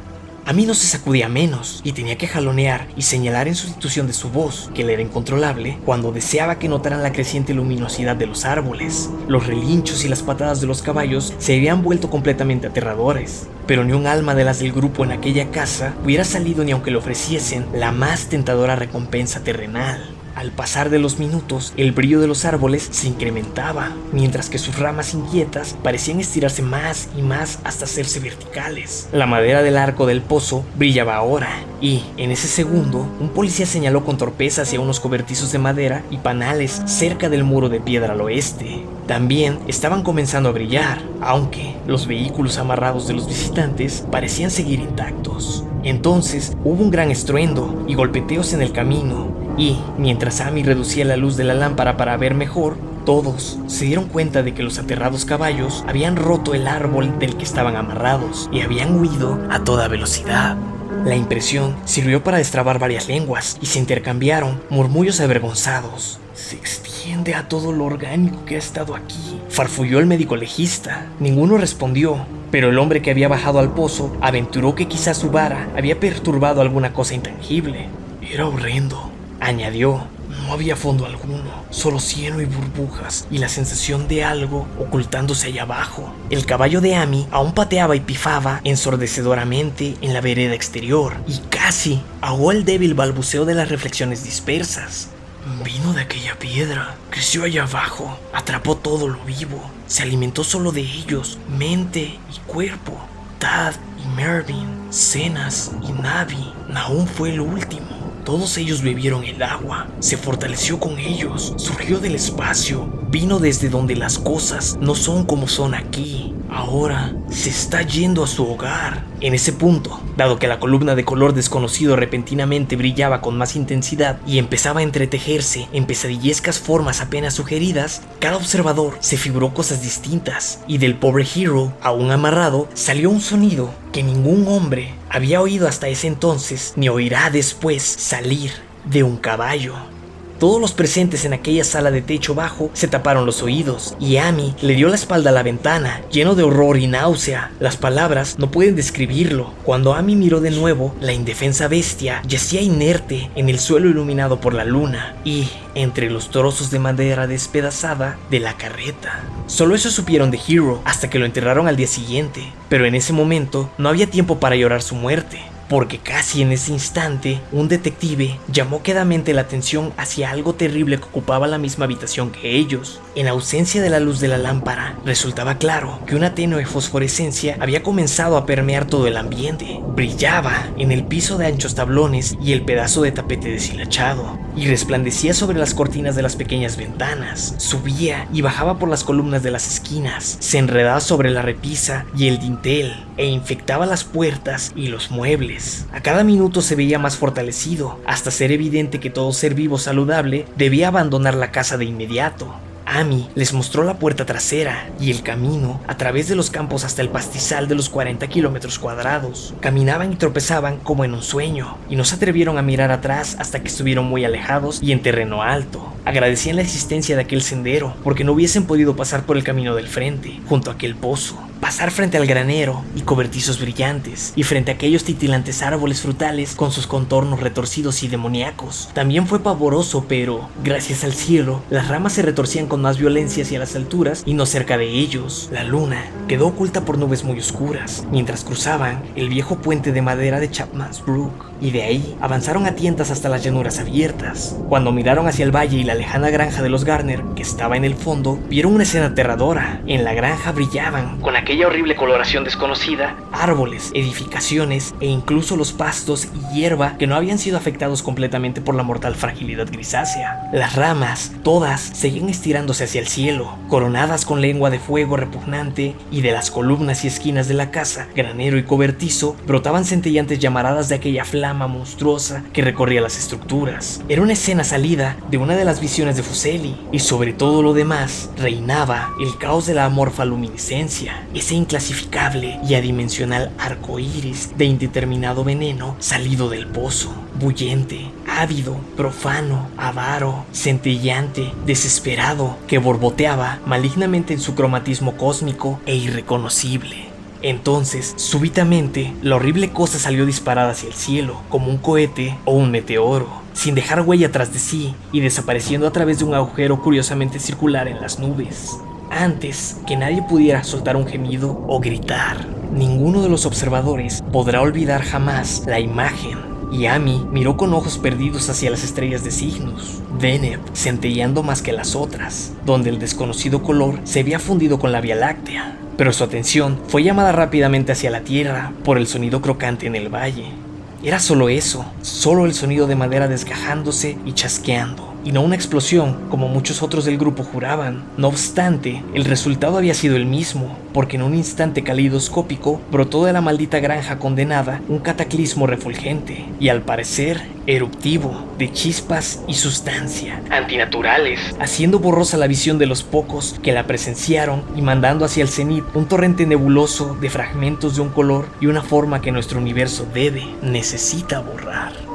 A mí no se sacudía menos y tenía que jalonear y señalar en sustitución de su voz, que le era incontrolable, cuando deseaba que notaran la creciente luminosidad de los árboles. Los relinchos y las patadas de los caballos se habían vuelto completamente aterradores, pero ni un alma de las del grupo en aquella casa hubiera salido ni aunque le ofreciesen la más tentadora recompensa terrenal. Al pasar de los minutos, el brillo de los árboles se incrementaba, mientras que sus ramas inquietas parecían estirarse más y más hasta hacerse verticales. La madera del arco del pozo brillaba ahora, y, en ese segundo, un policía señaló con torpeza hacia unos cobertizos de madera y panales cerca del muro de piedra al oeste. También estaban comenzando a brillar, aunque los vehículos amarrados de los visitantes parecían seguir intactos. Entonces hubo un gran estruendo y golpeteos en el camino, y mientras Amy reducía la luz de la lámpara para ver mejor, todos se dieron cuenta de que los aterrados caballos habían roto el árbol del que estaban amarrados y habían huido a toda velocidad. La impresión sirvió para destrabar varias lenguas y se intercambiaron murmullos avergonzados. Se extiende a todo lo orgánico que ha estado aquí, farfulló el médico legista. Ninguno respondió, pero el hombre que había bajado al pozo aventuró que quizás su vara había perturbado alguna cosa intangible. Era horrendo, añadió. No había fondo alguno, solo cielo y burbujas y la sensación de algo ocultándose allá abajo. El caballo de Amy aún pateaba y pifaba ensordecedoramente en la vereda exterior y casi ahogó el débil balbuceo de las reflexiones dispersas. Vino de aquella piedra, creció allá abajo, atrapó todo lo vivo, se alimentó solo de ellos, mente y cuerpo. Tad y Mervyn, Cenas y Navi, Naum fue el último. Todos ellos bebieron el agua, se fortaleció con ellos, surgió del espacio, vino desde donde las cosas no son como son aquí. Ahora se está yendo a su hogar. En ese punto, dado que la columna de color desconocido repentinamente brillaba con más intensidad y empezaba a entretejerse en pesadillescas formas apenas sugeridas, cada observador se figuró cosas distintas y del pobre Hero, aún amarrado, salió un sonido que ningún hombre había oído hasta ese entonces ni oirá después salir de un caballo. Todos los presentes en aquella sala de techo bajo se taparon los oídos y Amy le dio la espalda a la ventana, lleno de horror y náusea. Las palabras no pueden describirlo. Cuando Amy miró de nuevo, la indefensa bestia yacía inerte en el suelo iluminado por la luna y entre los trozos de madera despedazada de la carreta. Solo eso supieron de Hero hasta que lo enterraron al día siguiente, pero en ese momento no había tiempo para llorar su muerte porque casi en ese instante un detective llamó quedamente la atención hacia algo terrible que ocupaba la misma habitación que ellos. En ausencia de la luz de la lámpara, resultaba claro que una tenue fosforescencia había comenzado a permear todo el ambiente. Brillaba en el piso de anchos tablones y el pedazo de tapete deshilachado, y resplandecía sobre las cortinas de las pequeñas ventanas. Subía y bajaba por las columnas de las esquinas, se enredaba sobre la repisa y el dintel, e infectaba las puertas y los muebles. A cada minuto se veía más fortalecido, hasta ser evidente que todo ser vivo saludable debía abandonar la casa de inmediato. Amy les mostró la puerta trasera y el camino a través de los campos hasta el pastizal de los 40 kilómetros cuadrados. Caminaban y tropezaban como en un sueño y no se atrevieron a mirar atrás hasta que estuvieron muy alejados y en terreno alto. Agradecían la existencia de aquel sendero porque no hubiesen podido pasar por el camino del frente, junto a aquel pozo pasar frente al granero y cobertizos brillantes, y frente a aquellos titilantes árboles frutales con sus contornos retorcidos y demoníacos. También fue pavoroso, pero, gracias al cielo, las ramas se retorcían con más violencia hacia las alturas y no cerca de ellos. La luna quedó oculta por nubes muy oscuras, mientras cruzaban el viejo puente de madera de Chapman's Brook, y de ahí avanzaron a tientas hasta las llanuras abiertas. Cuando miraron hacia el valle y la lejana granja de los Garner, que estaba en el fondo, vieron una escena aterradora. En la granja brillaban, con aquel aquella horrible coloración desconocida, árboles, edificaciones e incluso los pastos y hierba que no habían sido afectados completamente por la mortal fragilidad grisácea. Las ramas, todas, seguían estirándose hacia el cielo, coronadas con lengua de fuego repugnante, y de las columnas y esquinas de la casa, granero y cobertizo, brotaban centellantes llamaradas de aquella flama monstruosa que recorría las estructuras. Era una escena salida de una de las visiones de Fuseli, y sobre todo lo demás reinaba el caos de la amorfa luminiscencia, ese inclasificable y adimensional arco iris de indeterminado veneno salido del pozo, bullente, ávido, profano, avaro, centellante, desesperado, que borboteaba malignamente en su cromatismo cósmico e irreconocible. Entonces, súbitamente, la horrible cosa salió disparada hacia el cielo, como un cohete o un meteoro, sin dejar huella tras de sí y desapareciendo a través de un agujero curiosamente circular en las nubes antes que nadie pudiera soltar un gemido o gritar. Ninguno de los observadores podrá olvidar jamás la imagen y Amy miró con ojos perdidos hacia las estrellas de signos, Deneb centelleando más que las otras, donde el desconocido color se había fundido con la Vía Láctea. Pero su atención fue llamada rápidamente hacia la Tierra por el sonido crocante en el valle. Era solo eso, solo el sonido de madera desgajándose y chasqueando y no una explosión como muchos otros del grupo juraban. No obstante, el resultado había sido el mismo, porque en un instante calidoscópico brotó de la maldita granja condenada un cataclismo refulgente, y al parecer eruptivo, de chispas y sustancia, antinaturales, haciendo borrosa la visión de los pocos que la presenciaron y mandando hacia el cenit un torrente nebuloso de fragmentos de un color y una forma que nuestro universo debe, necesita borrar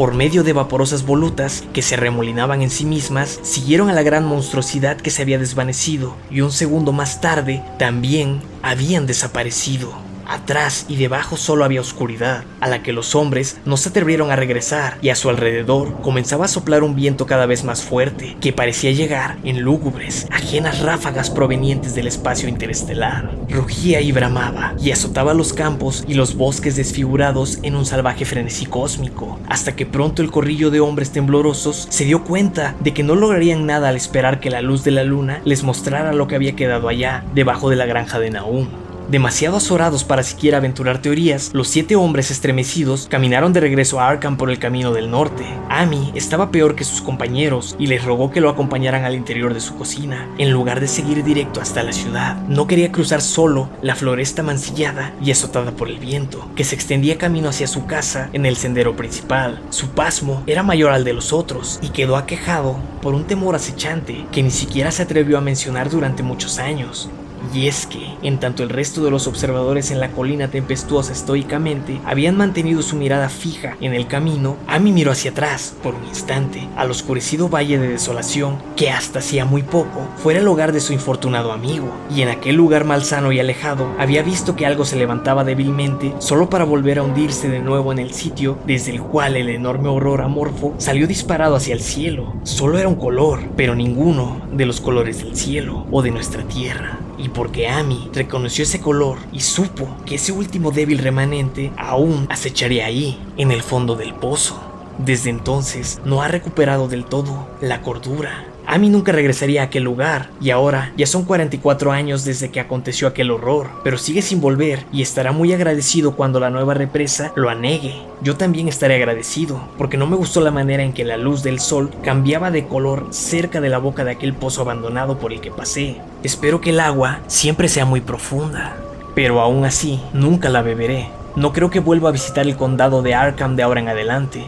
por medio de vaporosas volutas que se remolinaban en sí mismas, siguieron a la gran monstruosidad que se había desvanecido y un segundo más tarde también habían desaparecido. Atrás y debajo solo había oscuridad, a la que los hombres no se atrevieron a regresar y a su alrededor comenzaba a soplar un viento cada vez más fuerte que parecía llegar en lúgubres, ajenas ráfagas provenientes del espacio interestelar. Rugía y bramaba y azotaba los campos y los bosques desfigurados en un salvaje frenesí cósmico, hasta que pronto el corrillo de hombres temblorosos se dio cuenta de que no lograrían nada al esperar que la luz de la luna les mostrara lo que había quedado allá, debajo de la granja de Naum. Demasiado azorados para siquiera aventurar teorías, los siete hombres estremecidos caminaron de regreso a Arkham por el camino del norte. Amy estaba peor que sus compañeros y les rogó que lo acompañaran al interior de su cocina, en lugar de seguir directo hasta la ciudad. No quería cruzar solo la floresta mancillada y azotada por el viento, que se extendía camino hacia su casa en el sendero principal. Su pasmo era mayor al de los otros y quedó aquejado por un temor acechante que ni siquiera se atrevió a mencionar durante muchos años. Y es que, en tanto el resto de los observadores en la colina tempestuosa estoicamente habían mantenido su mirada fija en el camino, Amy miró hacia atrás, por un instante, al oscurecido valle de desolación que hasta hacía muy poco fuera el hogar de su infortunado amigo, y en aquel lugar malsano y alejado había visto que algo se levantaba débilmente solo para volver a hundirse de nuevo en el sitio desde el cual el enorme horror amorfo salió disparado hacia el cielo. Solo era un color, pero ninguno de los colores del cielo o de nuestra tierra y porque Amy reconoció ese color y supo que ese último débil remanente aún acecharía ahí, en el fondo del pozo. Desde entonces no ha recuperado del todo la cordura. Amy nunca regresaría a aquel lugar y ahora ya son 44 años desde que aconteció aquel horror, pero sigue sin volver y estará muy agradecido cuando la nueva represa lo anegue. Yo también estaré agradecido, porque no me gustó la manera en que la luz del sol cambiaba de color cerca de la boca de aquel pozo abandonado por el que pasé. Espero que el agua siempre sea muy profunda, pero aún así nunca la beberé. No creo que vuelva a visitar el condado de Arkham de ahora en adelante.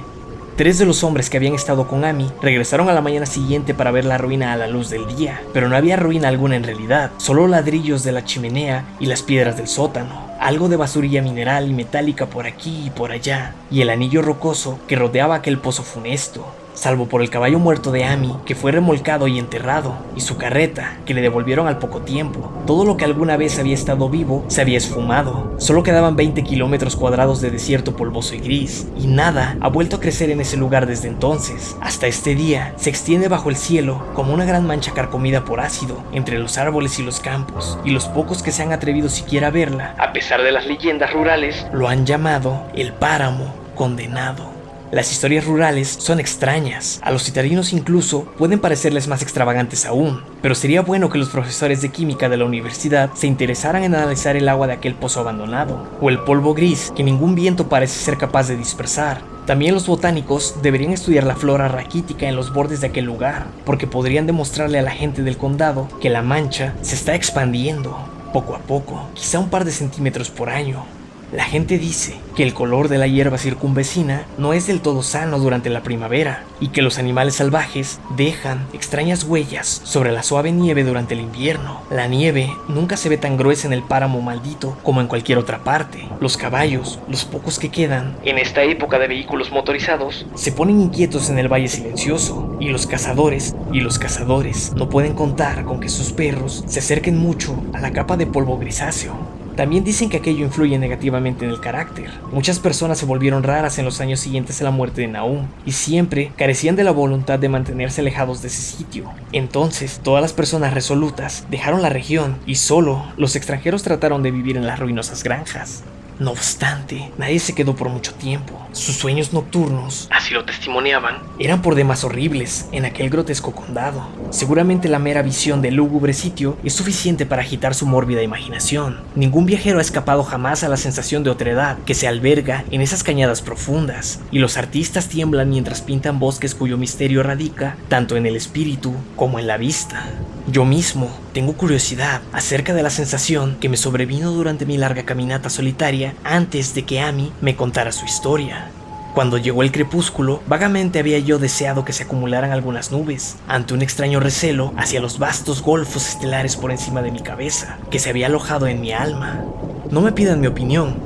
Tres de los hombres que habían estado con Amy regresaron a la mañana siguiente para ver la ruina a la luz del día, pero no había ruina alguna en realidad, solo ladrillos de la chimenea y las piedras del sótano, algo de basurilla mineral y metálica por aquí y por allá, y el anillo rocoso que rodeaba aquel pozo funesto salvo por el caballo muerto de Amy, que fue remolcado y enterrado, y su carreta, que le devolvieron al poco tiempo. Todo lo que alguna vez había estado vivo se había esfumado. Solo quedaban 20 kilómetros cuadrados de desierto polvoso y gris, y nada ha vuelto a crecer en ese lugar desde entonces. Hasta este día se extiende bajo el cielo como una gran mancha carcomida por ácido entre los árboles y los campos, y los pocos que se han atrevido siquiera a verla, a pesar de las leyendas rurales, lo han llamado el páramo condenado. Las historias rurales son extrañas, a los citadinos incluso pueden parecerles más extravagantes aún, pero sería bueno que los profesores de química de la universidad se interesaran en analizar el agua de aquel pozo abandonado, o el polvo gris que ningún viento parece ser capaz de dispersar. También los botánicos deberían estudiar la flora raquítica en los bordes de aquel lugar, porque podrían demostrarle a la gente del condado que la mancha se está expandiendo, poco a poco, quizá un par de centímetros por año, la gente dice que el color de la hierba circunvecina no es del todo sano durante la primavera y que los animales salvajes dejan extrañas huellas sobre la suave nieve durante el invierno. La nieve nunca se ve tan gruesa en el páramo maldito como en cualquier otra parte. Los caballos, los pocos que quedan, en esta época de vehículos motorizados, se ponen inquietos en el valle silencioso y los cazadores y los cazadores no pueden contar con que sus perros se acerquen mucho a la capa de polvo grisáceo. También dicen que aquello influye negativamente en el carácter. Muchas personas se volvieron raras en los años siguientes a la muerte de Nahum y siempre carecían de la voluntad de mantenerse alejados de ese sitio. Entonces, todas las personas resolutas dejaron la región y solo los extranjeros trataron de vivir en las ruinosas granjas. No obstante, nadie se quedó por mucho tiempo. Sus sueños nocturnos, así lo testimoniaban, eran por demás horribles en aquel grotesco condado. Seguramente la mera visión del lúgubre sitio es suficiente para agitar su mórbida imaginación. Ningún viajero ha escapado jamás a la sensación de otredad que se alberga en esas cañadas profundas, y los artistas tiemblan mientras pintan bosques cuyo misterio radica tanto en el espíritu como en la vista. Yo mismo tengo curiosidad acerca de la sensación que me sobrevino durante mi larga caminata solitaria antes de que Amy me contara su historia. Cuando llegó el crepúsculo, vagamente había yo deseado que se acumularan algunas nubes, ante un extraño recelo hacia los vastos golfos estelares por encima de mi cabeza, que se había alojado en mi alma. No me pidan mi opinión,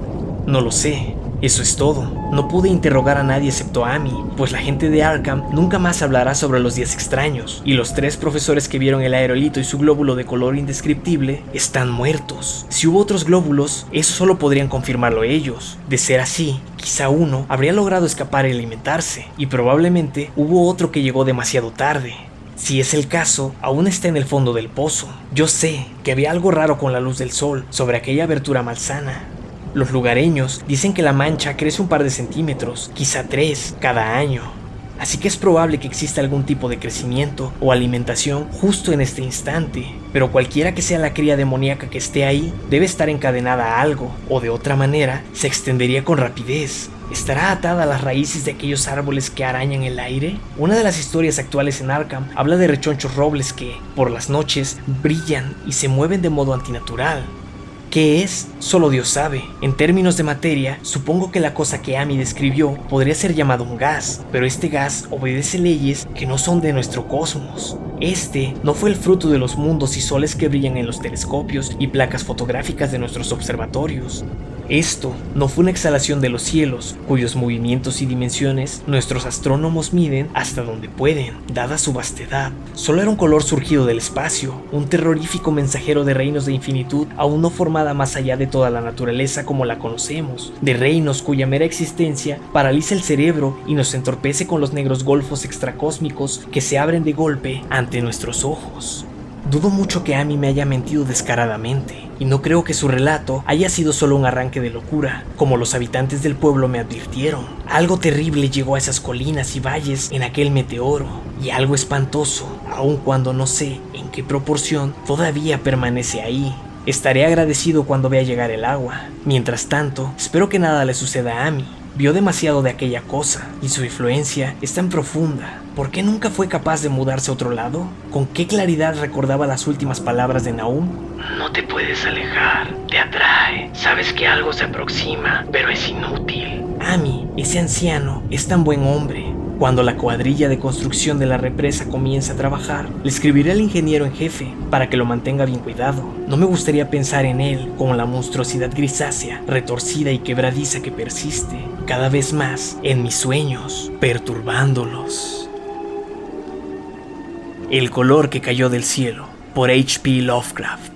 no lo sé, Eso es todo. No pude interrogar a nadie excepto a Amy, pues la gente de Arkham nunca más hablará sobre los días extraños, y los tres profesores que vieron el aerolito y su glóbulo de color indescriptible están muertos. Si hubo otros glóbulos, eso solo podrían confirmarlo ellos. De ser así, quizá uno habría logrado escapar y alimentarse, y probablemente hubo otro que llegó demasiado tarde. Si es el caso, aún está en el fondo del pozo. Yo sé que había algo raro con la luz del sol sobre aquella abertura malsana, los lugareños dicen que la mancha crece un par de centímetros, quizá tres, cada año. Así que es probable que exista algún tipo de crecimiento o alimentación justo en este instante, pero cualquiera que sea la cría demoníaca que esté ahí debe estar encadenada a algo, o de otra manera se extendería con rapidez. ¿Estará atada a las raíces de aquellos árboles que arañan el aire? Una de las historias actuales en Arkham habla de rechonchos robles que, por las noches, brillan y se mueven de modo antinatural. ¿Qué es? Solo Dios sabe. En términos de materia, supongo que la cosa que Amy describió podría ser llamado un gas, pero este gas obedece leyes que no son de nuestro cosmos. Este no fue el fruto de los mundos y soles que brillan en los telescopios y placas fotográficas de nuestros observatorios. Esto no fue una exhalación de los cielos, cuyos movimientos y dimensiones nuestros astrónomos miden hasta donde pueden, dada su vastedad. Solo era un color surgido del espacio, un terrorífico mensajero de reinos de infinitud aún no formada más allá de toda la naturaleza como la conocemos, de reinos cuya mera existencia paraliza el cerebro y nos entorpece con los negros golfos extracósmicos que se abren de golpe ante nuestros ojos. Dudo mucho que Amy me haya mentido descaradamente, y no creo que su relato haya sido solo un arranque de locura, como los habitantes del pueblo me advirtieron. Algo terrible llegó a esas colinas y valles en aquel meteoro, y algo espantoso, aun cuando no sé en qué proporción, todavía permanece ahí. Estaré agradecido cuando vea llegar el agua. Mientras tanto, espero que nada le suceda a Amy. Vio demasiado de aquella cosa, y su influencia es tan profunda. ¿Por qué nunca fue capaz de mudarse a otro lado? ¿Con qué claridad recordaba las últimas palabras de Naum? No te puedes alejar, te atrae. Sabes que algo se aproxima, pero es inútil. Amy, ese anciano, es tan buen hombre. Cuando la cuadrilla de construcción de la represa comience a trabajar, le escribiré al ingeniero en jefe para que lo mantenga bien cuidado. No me gustaría pensar en él como la monstruosidad grisácea, retorcida y quebradiza que persiste, cada vez más en mis sueños, perturbándolos. El color que cayó del cielo, por H.P. Lovecraft.